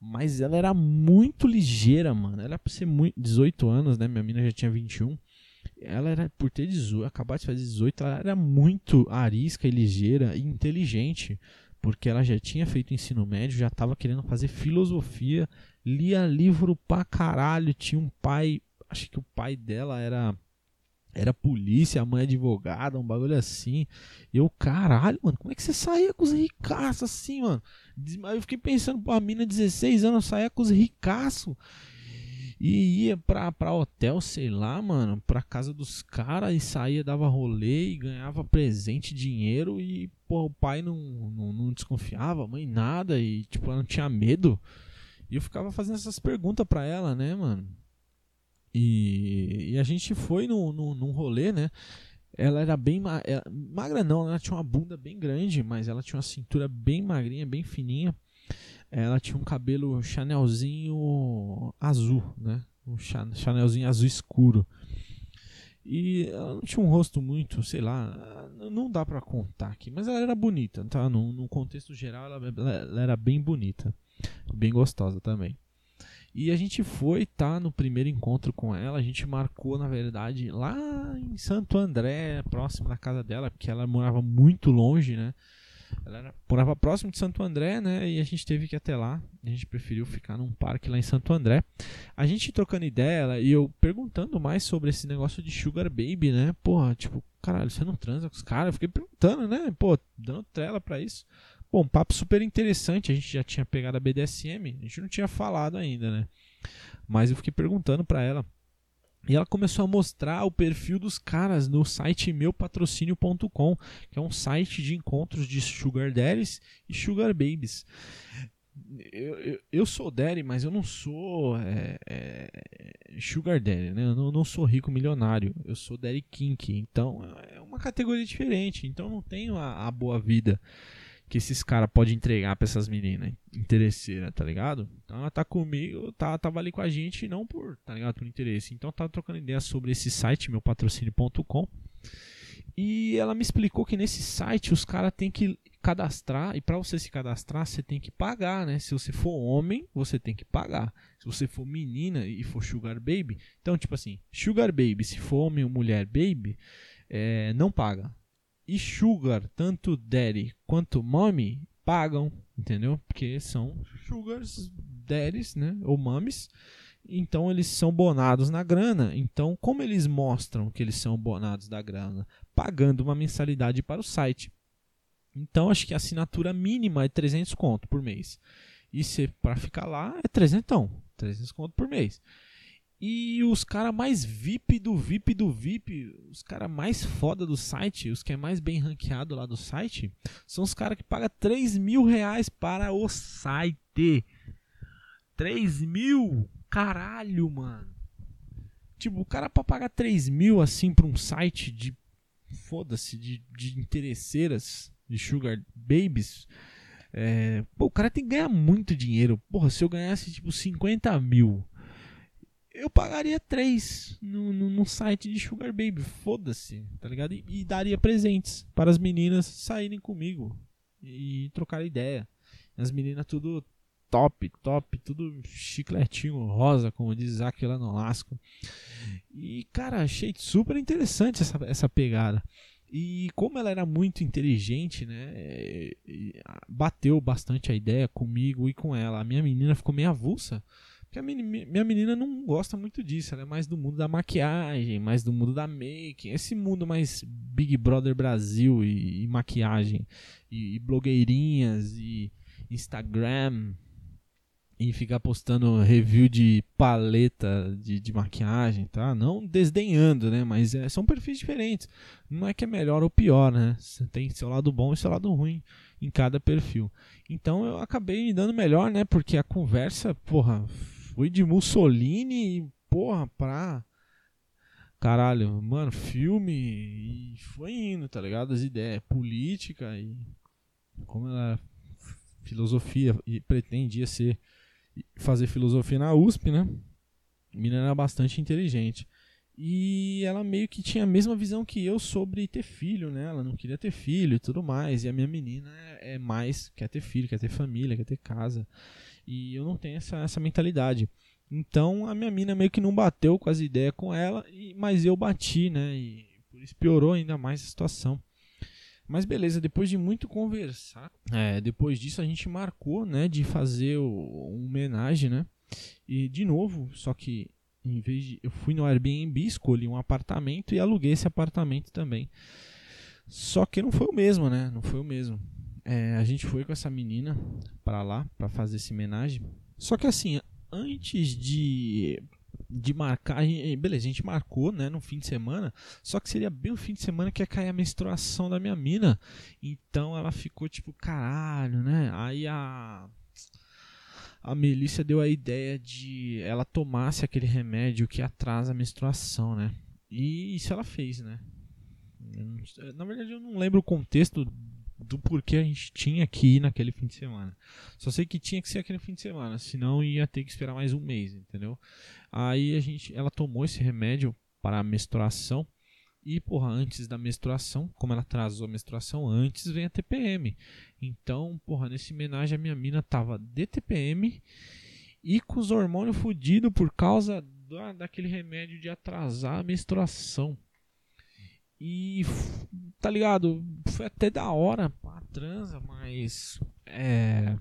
Mas ela era muito ligeira, mano. Ela por ser muito 18 anos, né? Minha mina já tinha 21. Ela era por ter 18, acabar de fazer 18, ela era muito arisca e ligeira e inteligente porque ela já tinha feito ensino médio, já estava querendo fazer filosofia, lia livro pra caralho, tinha um pai, acho que o pai dela era era polícia, a mãe advogada, um bagulho assim. Eu, caralho, mano, como é que você saía com os ricaços assim, mano? Eu fiquei pensando, pô, a mina 16 anos saía com os ricaços e ia pra, pra hotel, sei lá, mano, pra casa dos caras e saía, dava rolê e ganhava presente, dinheiro e, pô, o pai não, não, não desconfiava, a mãe nada e, tipo, ela não tinha medo. E eu ficava fazendo essas perguntas pra ela, né, mano? E, e a gente foi no, no, num rolê, né? Ela era bem ma ela, magra, não, ela tinha uma bunda bem grande, mas ela tinha uma cintura bem magrinha, bem fininha ela tinha um cabelo Chanelzinho azul, né? Um Chanelzinho azul escuro. E ela não tinha um rosto muito, sei lá, não dá para contar aqui, mas ela era bonita, tá? No, no contexto geral, ela, ela, era bem bonita, bem gostosa também. E a gente foi, tá? No primeiro encontro com ela, a gente marcou, na verdade, lá em Santo André, próximo da casa dela, porque ela morava muito longe, né? Ela era, morava próximo de Santo André, né? E a gente teve que ir até lá. A gente preferiu ficar num parque lá em Santo André. A gente trocando ideia e eu perguntando mais sobre esse negócio de Sugar Baby, né? Porra, tipo, caralho, você não transa com os caras? Eu fiquei perguntando, né? Pô, dando trela pra isso. Bom, papo super interessante. A gente já tinha pegado a BDSM, a gente não tinha falado ainda, né? Mas eu fiquei perguntando pra ela e ela começou a mostrar o perfil dos caras no site meupatrocínio.com, que é um site de encontros de sugar daddies e sugar babies. Eu, eu, eu sou daddy, mas eu não sou é, é, sugar daddy, né? Eu não, não sou rico milionário. Eu sou daddy kink, então é uma categoria diferente. Então não tenho a, a boa vida que esses caras podem entregar pra essas meninas interesseiras, tá ligado? Então ela tá comigo, tá, tava ali com a gente não por, tá ligado? Por interesse. Então tá trocando ideia sobre esse site, meupatrocínio.com. E ela me explicou que nesse site os caras têm que cadastrar, e para você se cadastrar, você tem que pagar, né? Se você for homem, você tem que pagar. Se você for menina e for sugar baby, então tipo assim, sugar baby, se for homem ou mulher baby, é, não paga. E sugar, tanto daddy quanto mommy, pagam, entendeu? Porque são sugars daddies, né? Ou mames. Então eles são bonados na grana. Então, como eles mostram que eles são bonados da grana? Pagando uma mensalidade para o site. Então, acho que a assinatura mínima é 300 conto por mês. E se para ficar lá é 300, 300 conto por mês. E os caras mais VIP do VIP do VIP, os caras mais foda do site, os que é mais bem ranqueado lá do site, são os caras que pagam 3 mil reais para o site. 3 mil? Caralho, mano. Tipo, o cara pra pagar 3 mil assim pra um site de. Foda-se, de, de interesseiras, de sugar babies. É, pô, o cara tem que ganhar muito dinheiro. Porra, se eu ganhasse tipo 50 mil eu pagaria 3 no, no, no, site de Sugar Baby. Foda-se, tá ligado? E, e, daria presentes para as meninas saírem comigo e trocar ideia. As meninas tudo top, top, tudo chicletinho rosa, como diz Isaac lá no Lasco. E, cara, achei super interessante essa, essa pegada. E como ela era muito inteligente, né? Bateu bastante a ideia comigo e com ela. A minha menina ficou meio avulsa porque a minha menina não gosta muito disso, ela é mais do mundo da maquiagem, mais do mundo da making, esse mundo mais Big Brother Brasil e, e maquiagem, e, e, blogueirinhas, e Instagram, e ficar postando review de paleta de, de maquiagem, tá? Não desdenhando, né? Mas é, são perfis diferentes. Não é que é melhor ou pior, né? Tem seu lado bom e seu lado ruim em cada perfil. Então eu acabei me dando melhor, né? Porque a conversa, porra, Fui de Mussolini, porra, pra. Caralho, mano, filme e foi indo, tá ligado? As ideias, política e. Como ela. Filosofia e pretendia ser. Fazer filosofia na USP, né? A menina era bastante inteligente. E ela meio que tinha a mesma visão que eu sobre ter filho, né? Ela não queria ter filho e tudo mais. E a minha menina é, é mais, quer ter filho, quer ter família, quer ter casa. E eu não tenho essa, essa mentalidade. Então a minha mina meio que não bateu com as ideias com ela, e, mas eu bati, né? E por isso piorou ainda mais a situação. Mas beleza, depois de muito conversar, é, depois disso a gente marcou, né, de fazer o, um homenagem, né? E de novo, só que em vez de eu fui no Airbnb, escolhi um apartamento e aluguei esse apartamento também. Só que não foi o mesmo, né? Não foi o mesmo. É, a gente foi com essa menina para lá para fazer essa homenagem. Só que assim, antes de de marcar, beleza, a gente marcou, né, no fim de semana, só que seria bem o fim de semana que ia cair a menstruação da minha mina. Então ela ficou tipo, caralho, né? Aí a a Melissa deu a ideia de ela tomasse aquele remédio que atrasa a menstruação, né? E isso ela fez, né? Na verdade eu não lembro o contexto do porquê a gente tinha que ir naquele fim de semana. Só sei que tinha que ser aquele fim de semana, senão ia ter que esperar mais um mês, entendeu? Aí a gente, ela tomou esse remédio para a menstruação e, porra, antes da menstruação, como ela atrasou a menstruação, antes vem a TPM. Então, porra, nesse homenagem a minha mina tava de TPM e com os hormônios fodidos por causa da, daquele remédio de atrasar a menstruação. E tá ligado? Foi até da hora a transa, mas é,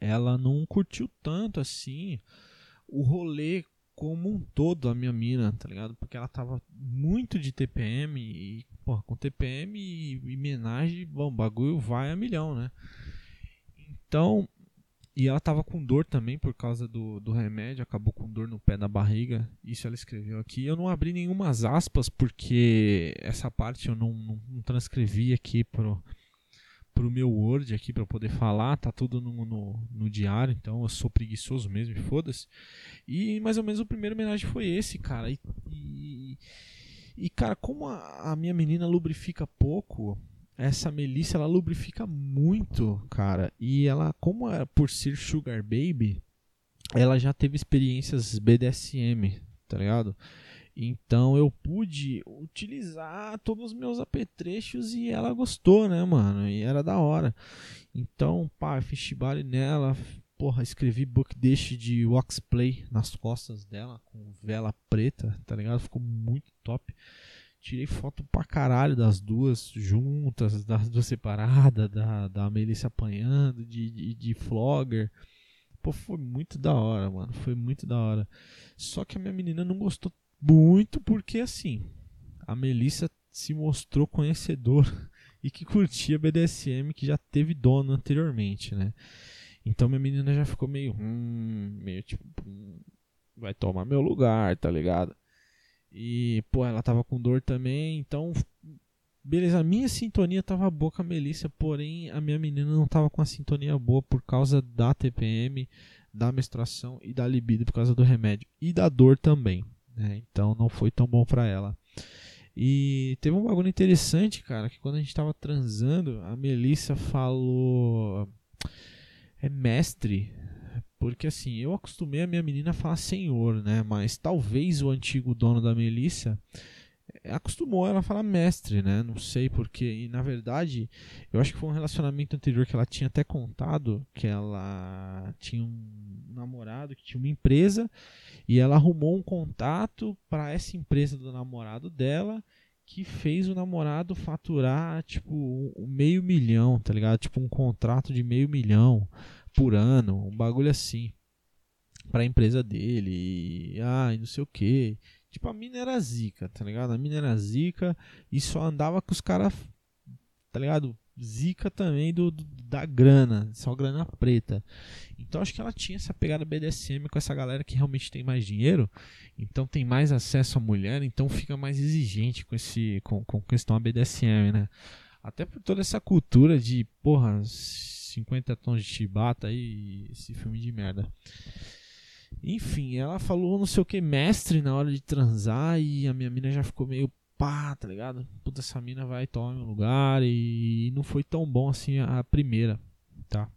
ela não curtiu tanto assim o rolê como um todo a minha mina, tá ligado? Porque ela tava muito de TPM e, com TPM e, e menagem, bom, bagulho vai a milhão, né? Então, e ela tava com dor também por causa do, do remédio, acabou com dor no pé da barriga. Isso ela escreveu aqui. Eu não abri nenhumas aspas porque essa parte eu não, não, não transcrevi aqui pro, pro meu Word aqui para poder falar. Tá tudo no, no, no, diário, então eu sou preguiçoso mesmo, foda-se. E mais ou menos o primeiro homenagem foi esse, cara. E, e, e cara, como a, a minha menina lubrifica pouco essa Melissa ela lubrifica muito, cara. E ela, como é por ser Sugar Baby, ela já teve experiências BDSM, tá ligado? Então eu pude utilizar todos os meus apetrechos e ela gostou, né, mano? E era da hora. Então, pá, fiz nela. Porra, escrevi book dish de Waxplay nas costas dela, com vela preta, tá ligado? Ficou muito top. Tirei foto pra caralho das duas juntas, das duas separadas, da, da Melissa apanhando, de, de, de flogger. Pô, foi muito da hora, mano. Foi muito da hora. Só que a minha menina não gostou muito porque, assim, a Melissa se mostrou conhecedor e que curtia BDSM que já teve dono anteriormente, né? Então minha menina já ficou meio, hum, meio tipo, hum, vai tomar meu lugar, tá ligado? E, pô, ela tava com dor também, então beleza, a minha sintonia tava boa com a Melissa, porém a minha menina não tava com a sintonia boa por causa da TPM, da menstruação e da libido por causa do remédio e da dor também, né? Então não foi tão bom para ela. E teve um bagulho interessante, cara, que quando a gente tava transando, a Melissa falou é mestre, porque assim, eu acostumei a minha menina a falar senhor, né? Mas talvez o antigo dono da Melissa acostumou ela a falar mestre, né? Não sei porque. E na verdade, eu acho que foi um relacionamento anterior que ela tinha até contado que ela tinha um namorado que tinha uma empresa e ela arrumou um contato para essa empresa do namorado dela que fez o namorado faturar tipo um meio milhão, tá ligado? Tipo um contrato de meio milhão por ano, um bagulho assim para a empresa dele, e, ah, e não sei o que. Tipo, a mina era zica, tá ligado? A mina era zica e só andava com os caras, tá ligado? Zica também do, do, da grana, só grana preta. Então acho que ela tinha essa pegada BDSM com essa galera que realmente tem mais dinheiro, então tem mais acesso à mulher, então fica mais exigente com esse com, com questão a BDSM, né? Até por toda essa cultura de, porra, 50 tons de chibata e esse filme de merda. Enfim, ela falou não sei o que, mestre na hora de transar e a minha mina já ficou meio pá, tá ligado? Puta, essa mina vai tomar meu lugar e não foi tão bom assim a primeira, tá?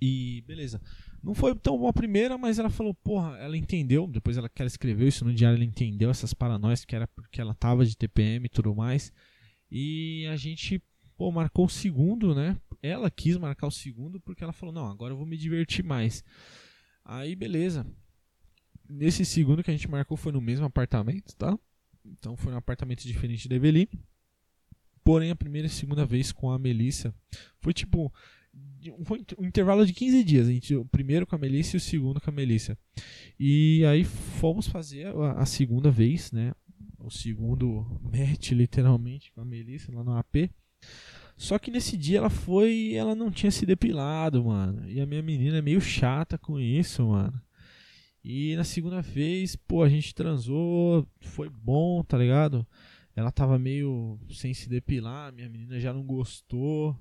E beleza. Não foi tão bom a primeira, mas ela falou, porra, ela entendeu. Depois ela, ela escreveu isso no diário, ela entendeu essas paranoias que era porque ela tava de TPM e tudo mais. E a gente, pô, marcou o segundo, né? Ela quis marcar o segundo porque ela falou, não, agora eu vou me divertir mais. Aí, beleza. Nesse segundo que a gente marcou foi no mesmo apartamento, tá? Então foi um apartamento diferente da Eveline. Porém, a primeira e segunda vez com a Melissa foi tipo. Foi um intervalo de 15 dias. A gente, o primeiro com a Melissa e o segundo com a Melissa. E aí fomos fazer a, a segunda vez, né? O segundo match, literalmente, com a Melissa lá no AP. Só que nesse dia ela foi ela não tinha se depilado, mano. E a minha menina é meio chata com isso, mano. E na segunda vez, pô, a gente transou, foi bom, tá ligado? Ela tava meio sem se depilar, minha menina já não gostou,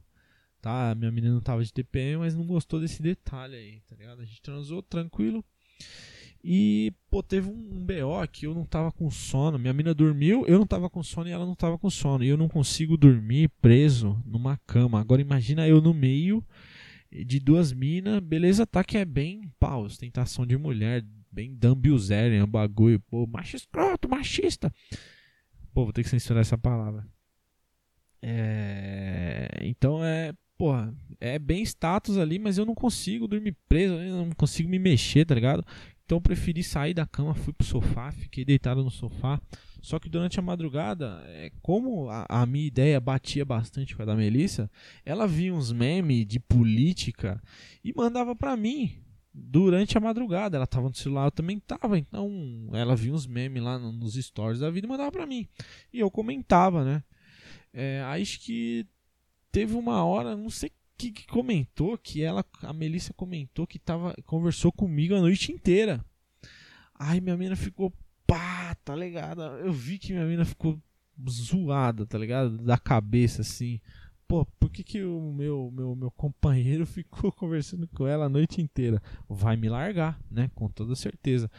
tá? Minha menina não tava de TPM, mas não gostou desse detalhe aí, tá ligado? A gente transou tranquilo. E, pô, teve um, BO que eu não tava com sono. Minha mina dormiu, eu não tava com sono e ela não tava com sono. E eu não consigo dormir preso numa cama. Agora imagina eu no meio de duas minas. Beleza, tá que é bem, pau, ostentação de mulher. Bem Dan Bilzerian, bagulho. Pô, macho escroto, machista. Pô, vou ter que censurar essa palavra. É... Então é, porra, é bem status ali, mas eu não consigo dormir preso, eu não consigo me mexer, tá ligado? Então eu preferi sair da cama, fui pro sofá, fiquei deitado no sofá. Só que durante a madrugada, é, como a, a, minha ideia batia bastante com a da Melissa, ela via uns memes de política e mandava para mim durante a madrugada. Ela tava no celular, eu também tava. Então ela via uns memes lá nos stories da vida e mandava para mim. E eu comentava, né? É, acho que teve uma hora, não sei que, que comentou que ela, a Melissa comentou que tava, conversou comigo a noite inteira. Aí minha mina ficou pá, tá ligado? Eu vi que minha mina ficou zoada, tá ligado? Da cabeça assim. Pô, por que, que o meu, meu, meu companheiro ficou conversando com ela a noite inteira? Vai me largar, né? Com toda certeza.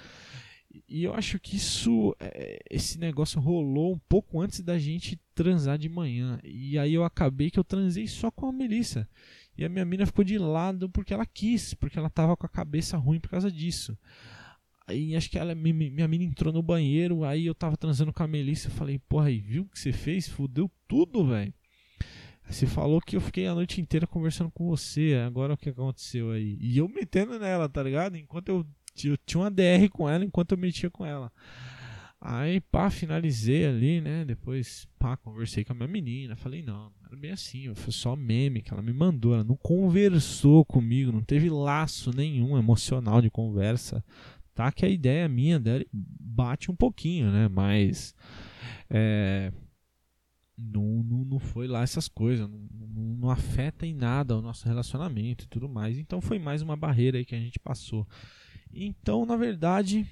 E eu acho que isso, é, esse negócio rolou um pouco antes da gente transar de manhã. E aí eu acabei que eu transei só com a Melissa. E a minha mina ficou de lado porque ela quis, porque ela tava com a cabeça ruim por causa disso. Aí acho que ela, minha mina entrou no banheiro, aí eu tava transando com a Melissa, eu falei, porra, aí viu o que você fez? Fudeu tudo, velho. Você falou que eu fiquei a noite inteira conversando com você, agora o que aconteceu aí? E eu metendo nela, tá ligado? Enquanto eu, eu tinha uma DR com ela, enquanto eu metia com ela. Aí, pá, finalizei ali, né? Depois, pá, conversei com a minha menina. Falei, não, era bem assim. Foi só meme que ela me mandou. Ela não conversou comigo, não teve laço nenhum emocional de conversa. Tá que a ideia minha dela bate um pouquinho, né? Mas. É, não, não, não foi lá essas coisas. Não, não afeta em nada o nosso relacionamento e tudo mais. Então foi mais uma barreira aí que a gente passou. Então, na verdade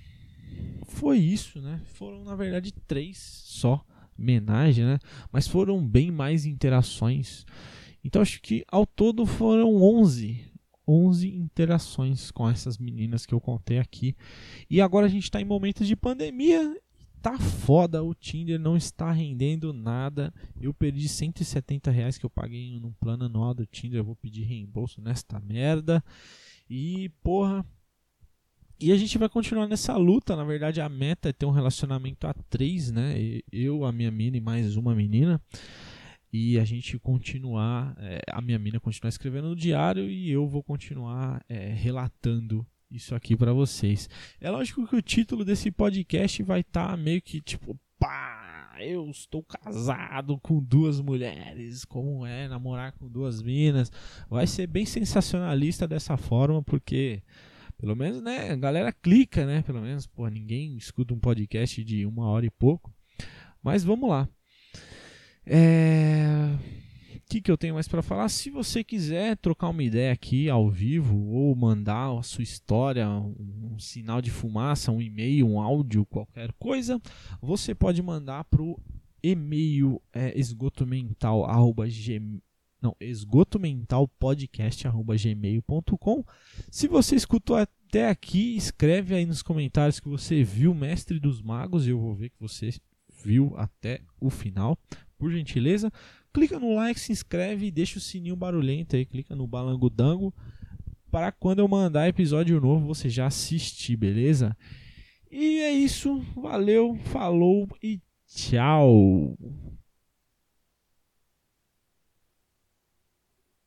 foi isso, né? Foram na verdade três só homenagem, né? Mas foram bem mais interações. Então acho que ao todo foram 11 11 interações com essas meninas que eu contei aqui. E agora a gente está em momentos de pandemia. Tá foda, o Tinder não está rendendo nada. Eu perdi 170 reais que eu paguei num plano anual do Tinder. Eu vou pedir reembolso nesta merda. E, porra, e a gente vai continuar nessa luta. Na verdade, a meta é ter um relacionamento a três, né? Eu, a minha mina e mais uma menina. E a gente continuar, é, a minha mina continuar escrevendo no diário e eu vou continuar é, relatando isso aqui para vocês. É lógico que o título desse podcast vai estar tá meio que tipo, pá, eu estou casado com duas mulheres, como é namorar com duas minas. Vai ser bem sensacionalista dessa forma, porque pelo menos, né, a galera clica, né? Pelo menos, pô, ninguém escuta um podcast de uma hora e pouco. Mas vamos lá. É... O que, que eu tenho mais para falar? Se você quiser trocar uma ideia aqui ao vivo ou mandar a sua história, um, um sinal de fumaça, um e-mail, um áudio, qualquer coisa, você pode mandar para o e-mail é, esgotomental.gmail não, esgotomentalpodcast.gmail.com. Se você escutou até aqui, escreve aí nos comentários que você viu Mestre dos Magos e eu vou ver que você viu até o final. Por gentileza, clica no like, se inscreve e deixa o sininho barulhento aí, clica no balangodango para quando eu mandar episódio novo você já assistir, beleza? E é isso, valeu, falou e tchau.